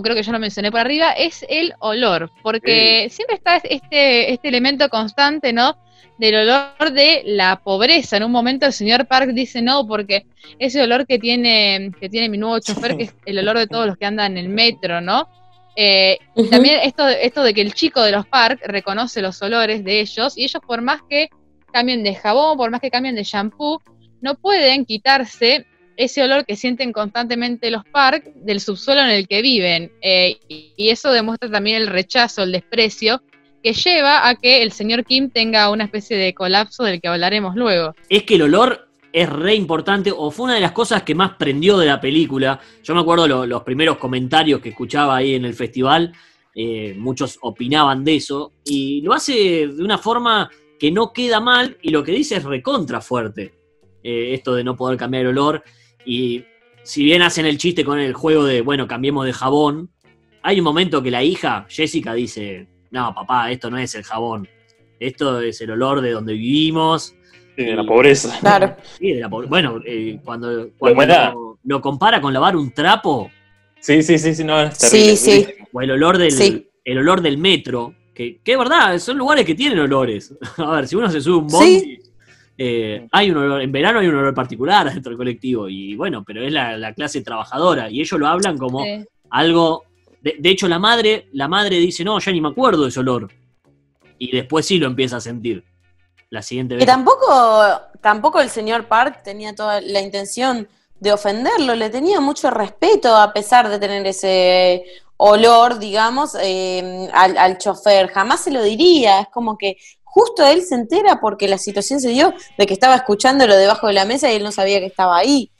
o creo que yo lo mencioné por arriba, es el olor, porque siempre está este, este elemento constante, ¿no? Del olor de la pobreza. En un momento el señor Park dice no, porque ese olor que tiene, que tiene mi nuevo chofer, que es el olor de todos los que andan en el metro, ¿no? Eh, también esto, esto de que el chico de los Park reconoce los olores de ellos, y ellos por más que cambien de jabón, por más que cambien de shampoo, no pueden quitarse ese olor que sienten constantemente los Park del subsuelo en el que viven. Eh, y, eso demuestra también el rechazo, el desprecio que lleva a que el señor Kim tenga una especie de colapso del que hablaremos luego. es que el olor es re importante, o fue una de las cosas que más prendió de la película. Yo me acuerdo lo- los primeros comentarios que escuchaba ahí en el festival, eh, muchos opinaban de eso, y lo hace de una forma que no queda mal, y lo que dice es recontra fuerte, eh, esto de no poder cambiar el olor, y si bien hacen el chiste con el juego de, bueno, cambiemos de jabón, hay un momento que la hija, Jessica, dice, no, papá, esto no es el jabón, esto es el olor de donde vivimos, Sí, de la pobreza. Claro. Sí, de la pobre- bueno, eh, cuando, cuando lo, lo compara con lavar un trapo, Sí, sí, sí, sí, no, es Sí, terrible. sí. durísimo. o el olor del, Sí. el olor del metro, que, que es verdad, son lugares que tienen olores. A ver, si uno se sube un bondi, Sí. Eh, hay un olor, en verano hay un olor particular dentro del colectivo, y bueno, pero es la, la clase trabajadora, y ellos lo hablan como algo. De, de hecho, la madre, la madre dice, no, ya ni me acuerdo de ese olor. Y después sí lo empieza a sentir. La siguiente Que vez. tampoco, tampoco el señor Park tenía toda la intención de ofenderlo, le tenía mucho respeto a pesar de tener ese olor, digamos, eh, al, al chofer. Jamás se lo diría, es como que justo él se entera porque la situación se dio de que estaba escuchándolo debajo de la mesa y él no sabía que estaba ahí.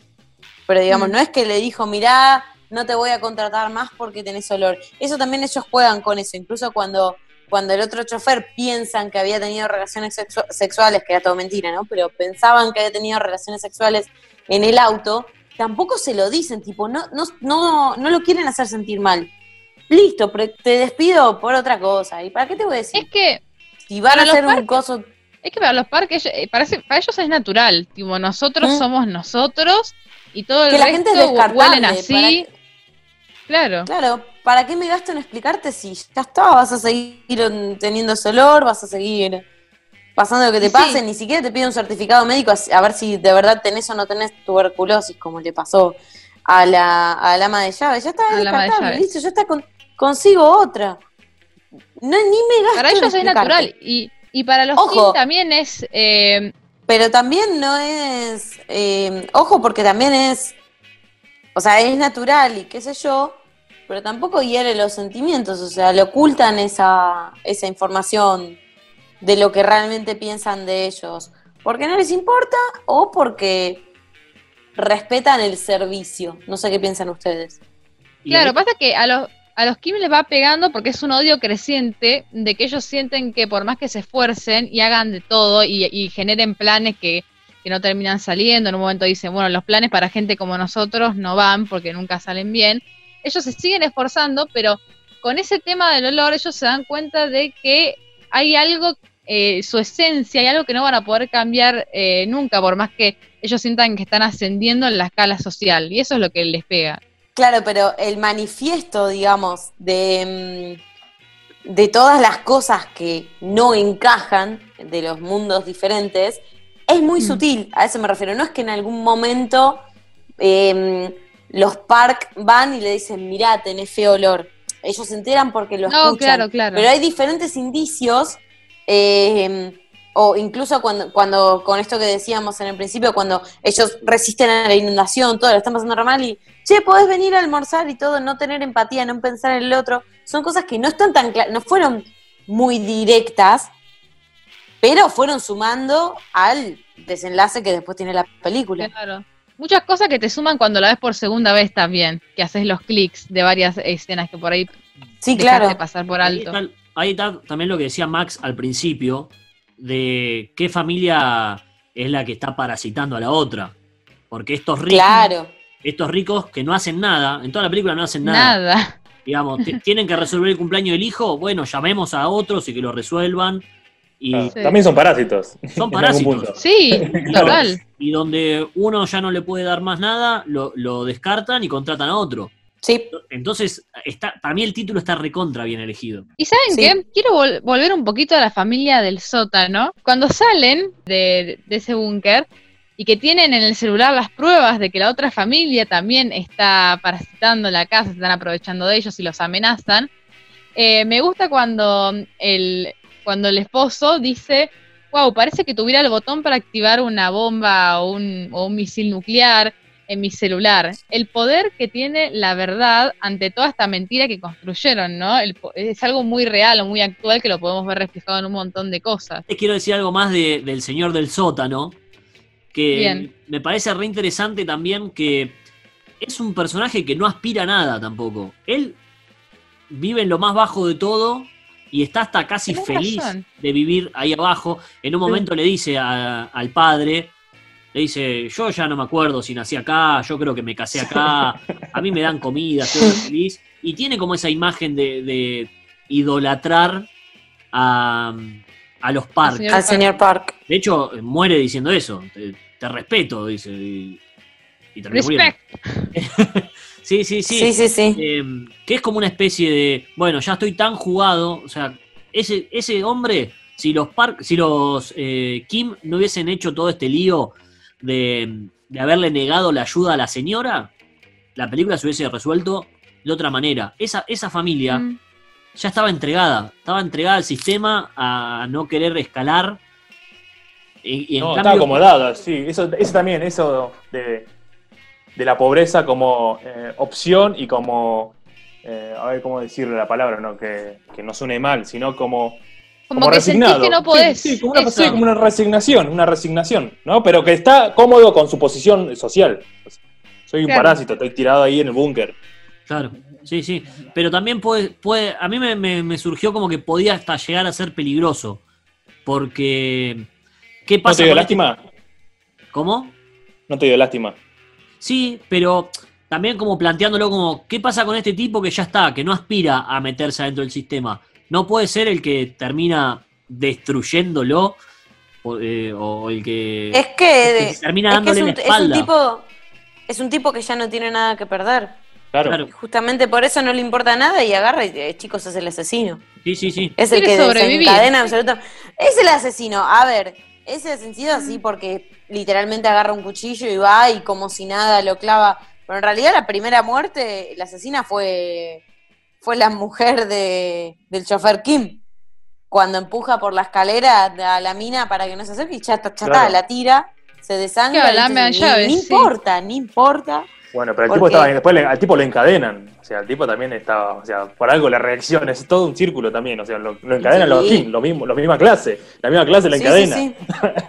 Pero digamos, Mm. no es que le dijo, mirá, no te voy a contratar más porque tenés olor. Eso también ellos juegan con eso, incluso cuando, cuando el otro chofer piensan que había tenido relaciones sexu- sexuales, que era todo mentira, ¿no? Pero pensaban que había tenido relaciones sexuales en el auto, tampoco se lo dicen, tipo, no, no, no, no lo quieren hacer sentir mal. Listo, pero te despido por otra cosa. ¿Y para qué te voy a decir? Es que si van para a hacer un coso Es que para los parques, eh, parece, para ellos es natural. Tipo, nosotros Mm. somos nosotros y todo el que la gente resto huelen así. Claro. claro, ¿para qué me gasto en explicarte si ya está? Vas a seguir teniendo ese olor, vas a seguir pasando lo que te Sí. pase, ni siquiera te pide un certificado médico a a ver si de verdad tenés o no tenés tuberculosis, como le pasó a la, al ama de llaves. Ya está A la descartable, listo, ya está, con- consigo otra. No, ni me gasto Para ellos es explicarte. natural. Y, y para los Ojo. También es. eh, Pero también no es. eh, ojo, porque también es. O sea, es natural y qué sé yo, pero tampoco hiere los sentimientos. O sea, le ocultan esa, esa información de lo que realmente piensan de ellos. Porque no les importa o porque respetan el servicio. No sé qué piensan ustedes. Claro, ahí- pasa que a los, a los Kim les va pegando porque es un odio creciente de que ellos sienten que por más que se esfuercen y hagan de todo y, generen planes que, que no terminan saliendo, en un momento dicen, bueno, los planes para gente como nosotros no van porque nunca salen bien, ellos se siguen esforzando, pero con ese tema del olor ellos se dan cuenta de que hay algo, eh, su esencia, hay algo que no van a poder cambiar eh, nunca, por más que ellos sientan que están ascendiendo en la escala social, y eso es lo que les pega. Claro, pero el manifiesto, digamos, de, mm, de todas las cosas que no encajan de los mundos diferentes, es muy Mm. sutil, a eso me refiero. No es que en algún momento eh, los Park van y le dicen, mirá, tenés feo olor. Ellos se enteran porque lo No, escuchan. claro, claro. Pero hay diferentes indicios, eh, o incluso cuando, cuando, con esto que decíamos en el principio, cuando ellos resisten a la inundación, todo lo están pasando re mal y, che, podés venir a almorzar y todo, no tener empatía, no pensar en el otro, son cosas que no están tan claras, no fueron muy directas, pero fueron sumando al desenlace que después tiene la película. Claro. Muchas cosas que te suman cuando la ves por segunda vez también, que haces los clics de varias escenas que por ahí Sí, claro. pasar por Ahí alto. está, ahí está también lo que decía Max al principio, de qué familia es la que está parasitando a la otra. Porque estos ricos, Claro. estos ricos que no hacen nada, en toda la película no hacen nada. Nada. Digamos, tienen que resolver el cumpleaños del hijo, bueno, llamemos a otros y que lo resuelvan. Y, Ah, Sí. También son parásitos. Son parásitos. Sí, total. y donde uno ya no le puede dar más nada, lo, lo descartan y contratan a otro. Sí, Entonces, está, para mí el título está recontra bien elegido. ¿Y saben Sí. qué? Quiero vol- volver un poquito a la familia del sótano. Cuando salen de, de ese búnker y que tienen en el celular las pruebas de que la otra familia también está parasitando la casa, se están aprovechando de ellos y los amenazan, eh, me gusta cuando el, cuando el esposo dice, wow, parece que tuviera el botón para activar una bomba o un, o un misil nuclear en mi celular. El poder que tiene la verdad ante toda esta mentira que construyeron, ¿no? El es algo muy real o muy actual que lo podemos ver reflejado en un montón de cosas. Les quiero decir algo más de- del señor del sótano, que Bien. me parece re interesante también que es un personaje que no aspira a nada tampoco. Él vive en lo más bajo de todo y está hasta casi feliz razón. de vivir ahí abajo. En un momento le dice a- al padre, le dice, yo ya no me acuerdo si nací acá, yo creo que me casé acá, a mí me dan comida, estoy feliz. Y tiene como esa imagen de, de idolatrar a, a los parques. al señor Park. De hecho, muere diciendo eso. Te, te respeto, dice. Y, y termina muriendo. Respect. Sí, sí, sí. Sí, sí, sí. Eh, que es como una especie de. Bueno, ya estoy tan jugado. O sea, ese, ese hombre, si los Park, si los eh, Kim no hubiesen hecho todo este lío de, de haberle negado la ayuda a la señora, la película se hubiese resuelto de otra manera. Esa, esa familia Mm. ya estaba entregada. Estaba entregada al sistema a no querer escalar. Y, y en No, cambio, está acomodada, sí. Eso, eso también, eso de, de la pobreza como eh, opción y como, eh, a ver cómo decirle la palabra, ¿no? Que, que no suene mal, sino como Como, que sentís que no podés. Sí, sí, como, una, sí, como una resignación, una resignación, ¿no? Pero que está cómodo con su posición social. Soy un Claro. parásito, estoy tirado ahí en el búnker. Claro, sí, sí. Pero también puede, puede a mí me, me- me surgió como que podía hasta llegar a ser peligroso. Porque, ¿qué ¿No pasa? te dio con este- lástima? ¿Cómo? No te dio lástima. Sí, pero también como planteándolo como, ¿qué pasa con este tipo que ya está, que no aspira a meterse adentro del sistema? ¿No puede ser el que termina destruyéndolo? O, eh, o el que... Es que, Es que termina es, que es, dándole un, la es un espalda. tipo es un tipo que ya no tiene nada que perder. Claro. Claro. Justamente por eso no le importa nada y agarra y eh, chicos es el asesino. Sí, sí, sí. Es el que sobrevivir. desencadena. Es el asesino. A ver, ese sentido así porque literalmente agarra un cuchillo y va y como si nada lo clava. Pero en realidad la primera muerte, la asesina fue fue la mujer de, del chofer Kim. Cuando empuja por la escalera a la mina para que no se acerque y ya está, ya está, Claro. la tira, se desangra. Claro, y ni, ni sí. importa, ni importa. Bueno, pero el ¿Por tipo qué? estaba, después le- al tipo lo encadenan. O sea, el tipo también estaba, o sea, por algo la reacción es todo un círculo también. O sea, lo, lo encadenan Sí. los Kim, lo mismo, la misma clase. La misma clase la Sí, encadena.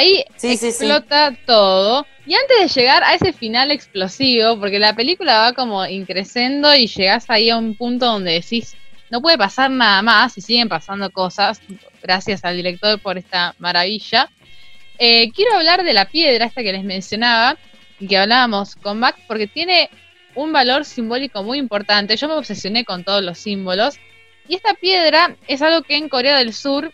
sí. Ahí Sí, sí, sí. explota todo. Y antes de llegar a ese final explosivo, porque la película va como increciendo y llegás ahí a un punto donde decís, no puede pasar nada más y siguen pasando cosas, gracias al director por esta maravilla. Eh, quiero hablar de la piedra, esta que les mencionaba, y que hablábamos con Mac, porque tiene un valor simbólico muy importante. Yo me obsesioné con todos los símbolos. Y esta piedra es algo que en Corea del Sur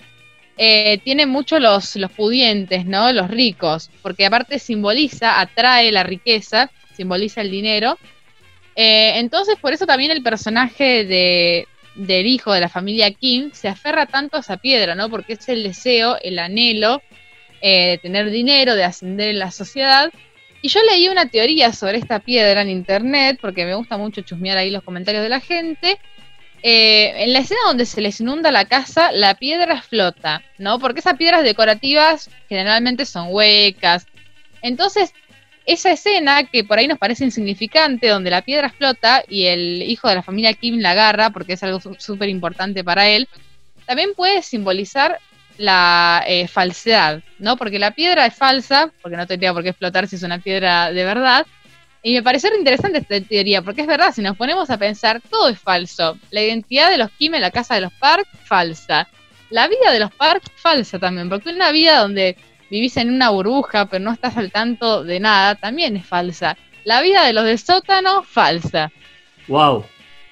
eh, tiene mucho los, los pudientes, ¿no? Los ricos, porque aparte simboliza, atrae la riqueza, simboliza el dinero. Eh, entonces, por eso también el personaje de, del hijo de la familia Kim se aferra tanto a esa piedra, ¿no? Porque es el deseo, el anhelo eh, de tener dinero, de ascender en la sociedad. Y yo leí una teoría sobre esta piedra en internet, porque me gusta mucho chusmear ahí los comentarios de la gente. Eh, en la escena donde se les inunda la casa, la piedra flota, ¿no? Porque esas piedras decorativas generalmente son huecas. Entonces, esa escena que por ahí nos parece insignificante, donde la piedra flota y el hijo de la familia Kim la agarra, porque es algo súper importante para él, también puede simbolizar la eh, falsedad, ¿no? Porque la piedra es falsa, porque no tendría por qué explotar si es una piedra de verdad. Y me pareció interesante esta teoría, porque es verdad, si nos ponemos a pensar, todo es falso. La identidad de los Kim en la casa de los Park, falsa. La vida de los Park, falsa también, porque una vida donde vivís en una burbuja, pero no estás al tanto de nada, también es falsa. La vida de los del sótano, falsa. Wow.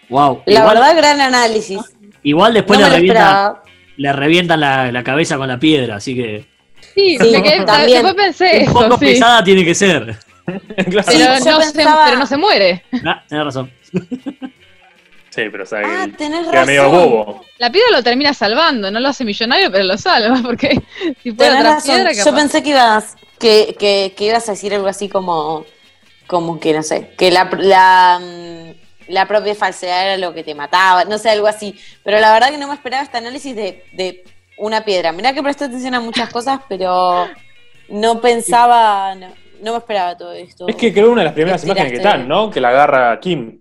Wow. La igual, verdad, gran análisis. igual después no le, revienta, le revientan la, la cabeza con la piedra, así que Sí, Sí, me quedé- también. después pensé un poco eso, sí. pesada tiene que ser. Claro. Pero, yo no se, pensaba- pero no se muere. Ah, tenés razón. Sí, pero sabe Ah, que tenés queda medio razón. bobo. La piedra lo termina salvando, no lo hace millonario, pero lo salva, porque si fuera Tenés otra razón. piedra, Yo capaz- pensé que ibas, que, que, que ibas a decir algo así como, como que no sé, que la, la, mm, la propia falsedad era lo que te mataba, no sé, algo así. Pero la verdad que no me esperaba este análisis de, de una piedra. Mirá que presté atención a muchas cosas, pero no pensaba, no, no me esperaba todo esto. Es que creo que una de las primeras imágenes que están, ¿no? Que la agarra Kim.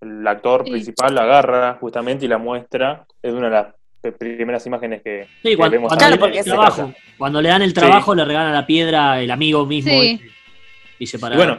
El actor Sí. principal la agarra justamente y la muestra. Es una de las primeras imágenes que, Sí, que cuando, vemos cuando le dan porque el trabajo, cuando le dan el trabajo le regalan la piedra el amigo mismo Sí. ese, y se para Y bueno.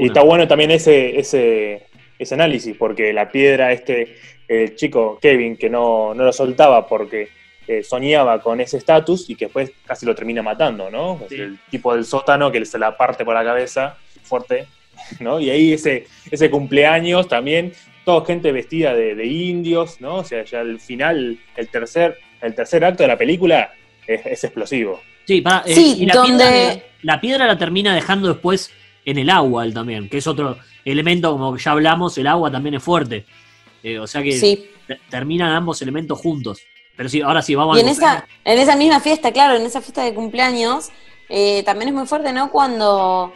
Y está bueno también ese, ese, ese análisis, porque la piedra, este el chico Kevin, que no, no lo soltaba porque eh, soñaba con ese estatus y que después casi lo termina matando, ¿no? Sí. El tipo del sótano que se la parte por la cabeza, fuerte, ¿no? Y ahí ese, ese cumpleaños también, toda gente vestida de, de indios, ¿no? O sea, ya al final, el tercer, el tercer acto de la película es, es explosivo. Sí, pará, eh, Sí, y la donde- piedra, la piedra la termina dejando después en el agua él también, que es otro elemento, como que ya hablamos, el agua también es fuerte. Eh, o sea que Sí. te- terminan ambos elementos juntos. Pero sí, ahora sí, vamos Y al en esa, en esa misma fiesta, claro, en esa fiesta de cumpleaños, eh, también es muy fuerte, ¿no? Cuando,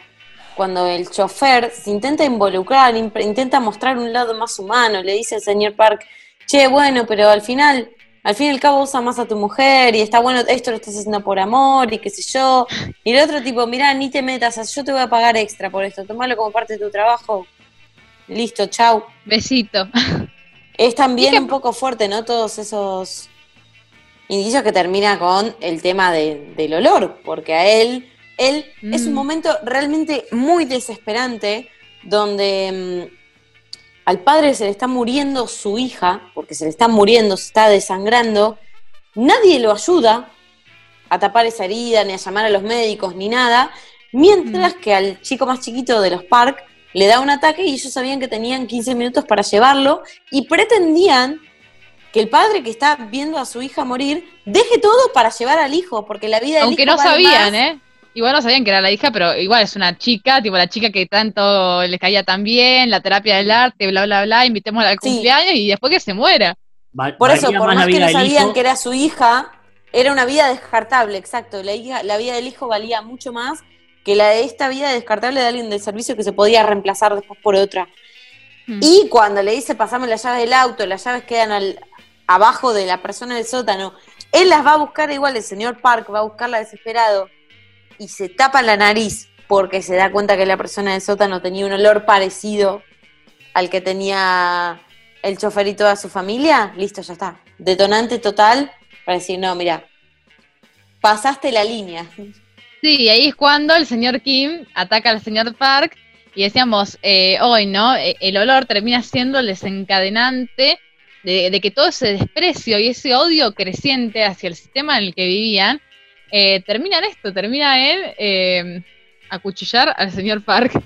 cuando el chofer se intenta involucrar, imp- intenta mostrar un lado más humano, le dice al señor Park, che, bueno, pero al final, al fin y al cabo usa más a tu mujer y está bueno, esto lo estás haciendo por amor y qué sé yo. Y el otro tipo, mirá, ni te metas, yo te voy a pagar extra por esto, tomalo como parte de tu trabajo. Listo, chau. Besito. Es también que- un poco fuerte, ¿no? Todos esos indicios que termina con el tema de- del olor, porque a él, él es un Mm. momento realmente muy desesperante donde mm, al padre se le está muriendo su hija, porque se le está muriendo, se está desangrando, nadie lo ayuda a tapar esa herida, ni a llamar a los médicos, ni nada, mientras que al chico más chiquito de los Park le da un ataque y ellos sabían que tenían 15 minutos para llevarlo y pretendían que el padre que está viendo a su hija morir deje todo para llevar al hijo, porque la vida del Aunque hijo no vale sabían, más. ¿eh? Igual no sabían que era la hija, pero igual es una chica, tipo la chica que tanto les caía tan bien, la terapia del arte, bla, bla, bla, invitémosla al Sí. cumpleaños y después que se muera. Va- Por eso, por más que no sabían hijo. que era su hija, era una vida descartable, exacto. La, hija, la vida del hijo valía mucho más que la de esta vida descartable de alguien del servicio que se podía reemplazar después por otra. Mm. Y cuando le dice pasame las llaves del auto, las llaves quedan al, abajo de la persona del sótano, él las va a buscar igual, el señor Park va a buscarla desesperado y se tapa la nariz porque se da cuenta que la persona del sótano tenía un olor parecido al que tenía el chofer y toda su familia, listo, ya está. Detonante total para decir, no, mira, pasaste la línea. Sí, y ahí es cuando el señor Kim ataca al señor Park y decíamos eh, hoy, ¿no? Eh, El olor termina siendo el desencadenante de, de que todo ese desprecio y ese odio creciente hacia el sistema en el que vivían eh, termina en esto, termina en eh, acuchillar al señor Park.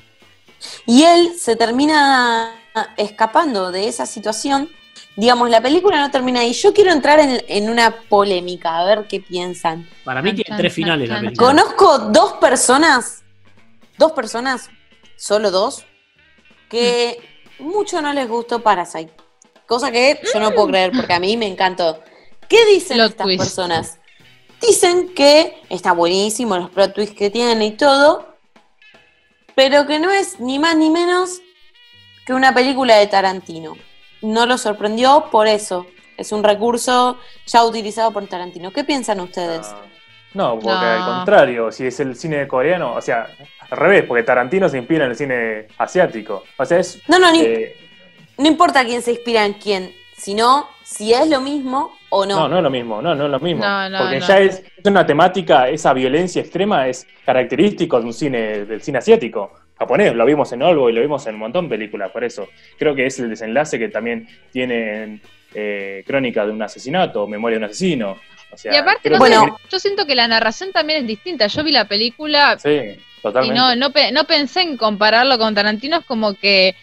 Y él se termina escapando de esa situación. Digamos, la película no termina ahí. Yo quiero entrar en, en una polémica, a ver qué piensan. Para mí tiene tres finales la película. Conozco dos personas, dos personas, solo dos, que mucho no les gustó Parasite. Cosa que yo no puedo creer porque a mí me encantó. ¿Qué dicen Plot estas twist. personas? Dicen que está buenísimo los plot twists que tiene y todo, pero que no es ni más ni menos que una película de Tarantino. No lo sorprendió por eso. Es un recurso ya utilizado por Tarantino. ¿Qué piensan ustedes? No, porque No. al contrario, si es el cine coreano, o sea, al revés, porque Tarantino se inspira en el cine asiático. O sea, es. No, no, ni- eh, no importa quién se inspira en quién, sino si es lo mismo o no. no, no es lo mismo, no, no es lo mismo. No, no, porque no. ya es, es una temática, esa violencia extrema es característico de un cine, del cine asiático. Japonés, lo vimos en Olvo y lo vimos en un montón de películas, por eso. Creo que es el desenlace que también tienen eh, Crónica de un asesinato, o Memoria de un asesino. O sea, y aparte, no que- sé, Bueno. yo siento que la narración también es distinta. Yo vi la película Sí, y totalmente. no, no, pe- no pensé en compararlo con Tarantino, es como que,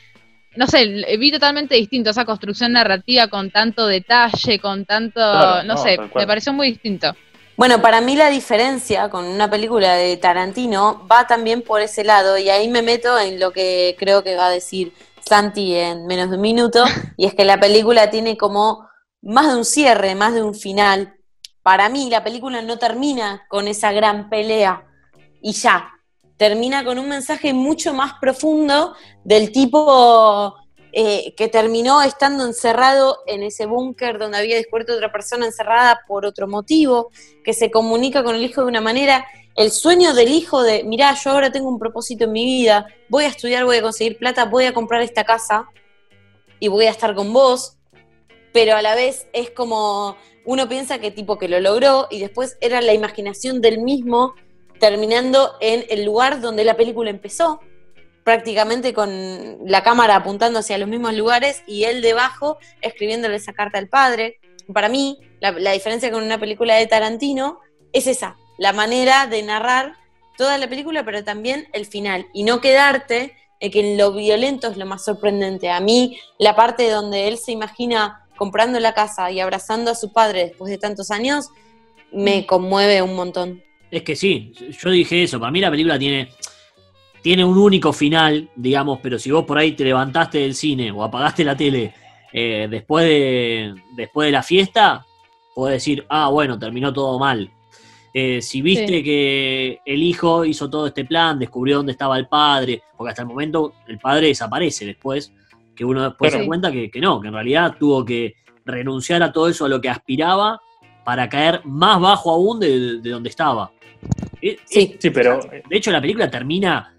no sé, vi totalmente distinto esa construcción narrativa con tanto detalle, con tanto, Claro, no, no, sé, me pareció muy distinto. Bueno, para mí la diferencia con una película de Tarantino va también por ese lado y ahí me meto en lo que creo que va a decir Santi en menos de un minuto y es que la película tiene como más de un cierre, más de un final. Para mí la película no termina con esa gran pelea y ya, termina con un mensaje mucho más profundo del tipo eh, que terminó estando encerrado en ese búnker donde había descubierto otra persona encerrada por otro motivo, que se comunica con el hijo de una manera, el sueño del hijo de, mirá, yo ahora tengo un propósito en mi vida, voy a estudiar, voy a conseguir plata, voy a comprar esta casa y voy a estar con vos, pero a la vez es como uno piensa que tipo que lo logró y después era la imaginación del mismo terminando en el lugar donde la película empezó, prácticamente con la cámara apuntando hacia los mismos lugares y él debajo escribiéndole esa carta al padre. Para mí, la, la diferencia con una película de Tarantino es esa, la manera de narrar toda la película, pero también el final, y no quedarte en que en lo violento es lo más sorprendente. A mí, la parte donde él se imagina comprando la casa y abrazando a su padre después de tantos años, me conmueve un montón. Es que sí, yo dije eso. Para mí la película tiene, tiene un único final, digamos, pero si vos por ahí te levantaste del cine o apagaste la tele eh, después, de, después de la fiesta, podés decir, ah, bueno, terminó todo mal. Eh, si viste Sí. que el hijo hizo todo este plan, descubrió dónde estaba el padre, porque hasta el momento el padre desaparece después, que uno después se da cuenta que, que no, que en realidad tuvo que renunciar a todo eso a lo que aspiraba para caer más bajo aún de, de donde estaba. Eh, Sí. Sí, pero de hecho, la película termina.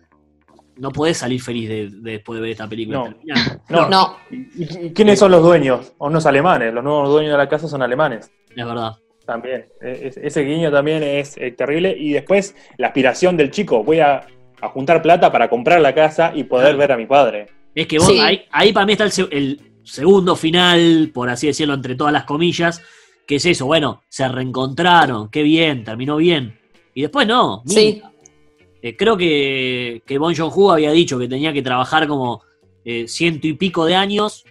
No podés salir feliz de, de- después de ver esta película. No. Termina- no. No, ¿Y, quiénes son los dueños? Unos alemanes. Los nuevos dueños de la casa son alemanes. es verdad. También, e- e- ese guiño también es eh, terrible. Y después la aspiración del chico, voy a, a juntar plata para comprar la casa y poder Claro. ver a mi padre. Es que vos, Sí. ahí, ahí para mí está el segundo final, por así decirlo, entre todas las comillas, que es eso, bueno, se reencontraron, qué bien, terminó bien. Y después no. Sí. Eh, creo que, que Bon Joon-ho había dicho que tenía que trabajar como eh, ciento y pico de años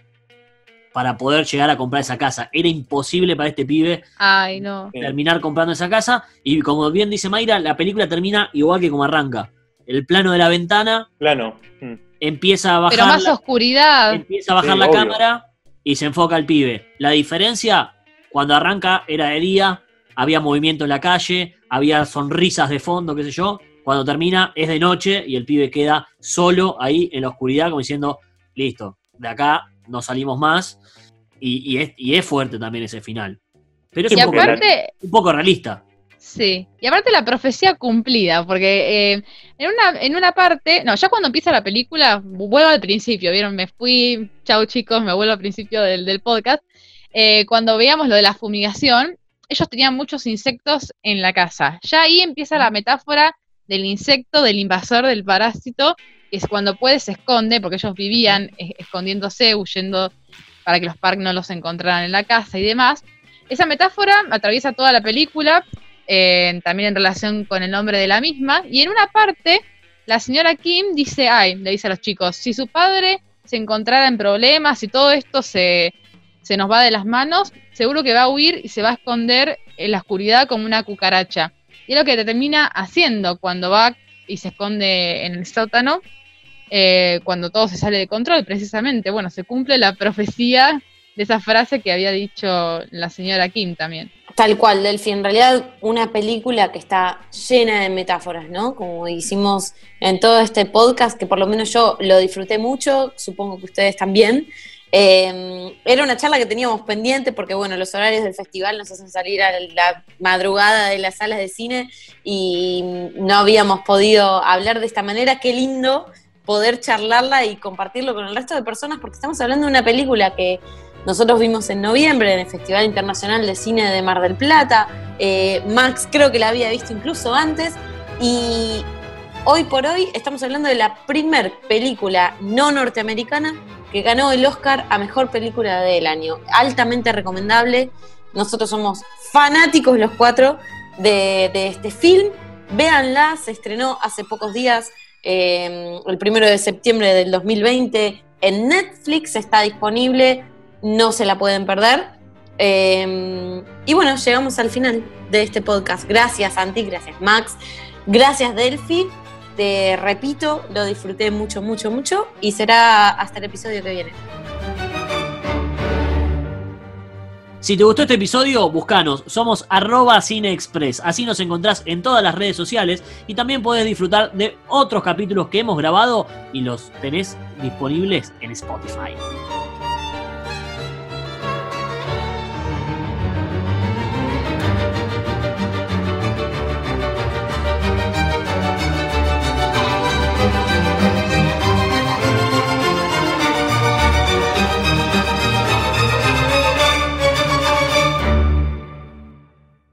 para poder llegar a comprar esa casa. Era imposible para este pibe Ay, no. Terminar comprando esa casa. Y como bien dice Mayra, la película termina igual que como arranca. El plano de la ventana Plano. Mm. empieza a bajar. Pero más la- oscuridad. empieza a bajar Sí, la obvio. cámara y se enfoca al pibe. La diferencia, cuando arranca era de día, había movimiento en la calle, había sonrisas de fondo, qué sé yo. Cuando termina es de noche y el pibe queda solo ahí en la oscuridad, como diciendo, listo, de acá no salimos más. Y, y es, y es fuerte también ese final. Pero es Y un poco, un poco realista. Sí, y aparte la profecía cumplida, porque eh, en, una, en una parte, no, ya cuando empieza la película, vuelvo al principio, ¿vieron? Me fui, chau chicos, me vuelvo al principio del, del podcast. Eh, cuando veíamos lo de la fumigación, ellos tenían muchos insectos en la casa. Ya ahí empieza la metáfora del insecto, del invasor, del parásito, que es cuando puede se esconde, porque ellos vivían escondiéndose, huyendo para que los Park no los encontraran en la casa y demás. Esa metáfora atraviesa toda la película, eh, también en relación con el nombre de la misma. Y en una parte, la señora Kim dice, ay, le dice a los chicos, si su padre se encontrara en problemas y todo esto se, se nos va de las manos, seguro que va a huir y se va a esconder en la oscuridad como una cucaracha. Y es lo que te termina haciendo cuando va y se esconde en el sótano, eh, cuando todo se sale de control, precisamente. Bueno, se cumple la profecía de esa frase que había dicho la señora Kim también. Tal cual, Delphi. En realidad, una película que está llena de metáforas, ¿no? Como hicimos en todo este podcast, que por lo menos yo lo disfruté mucho, supongo que ustedes también. Eh, era una charla que teníamos pendiente porque, bueno, los horarios del festival nos hacen salir a la madrugada de las salas de cine y no habíamos podido hablar de esta manera. Qué lindo poder charlarla y compartirlo con el resto de personas porque estamos hablando de una película que nosotros vimos en noviembre en el Festival Internacional de Cine de Mar del Plata. Eh, Max creo que la había visto incluso antes. Y hoy por hoy estamos hablando de la primer película no norteamericana que ganó el Oscar a Mejor Película del Año. Altamente recomendable. Nosotros somos fanáticos los cuatro de, este film. Véanla, se estrenó hace pocos días, eh, el primero de septiembre del 2020. En Netflix está disponible no se la pueden perder. Eh, y bueno, llegamos al final de este podcast. Gracias, Santi, gracias, Max, gracias, Delphi. Te repito, lo disfruté mucho, mucho, mucho y será hasta el episodio que viene. Si te gustó este episodio, buscanos. Somos arroba cineexpress. Así nos encontrás en todas las redes sociales y también podés disfrutar de otros capítulos que hemos grabado y los tenés disponibles en Spotify.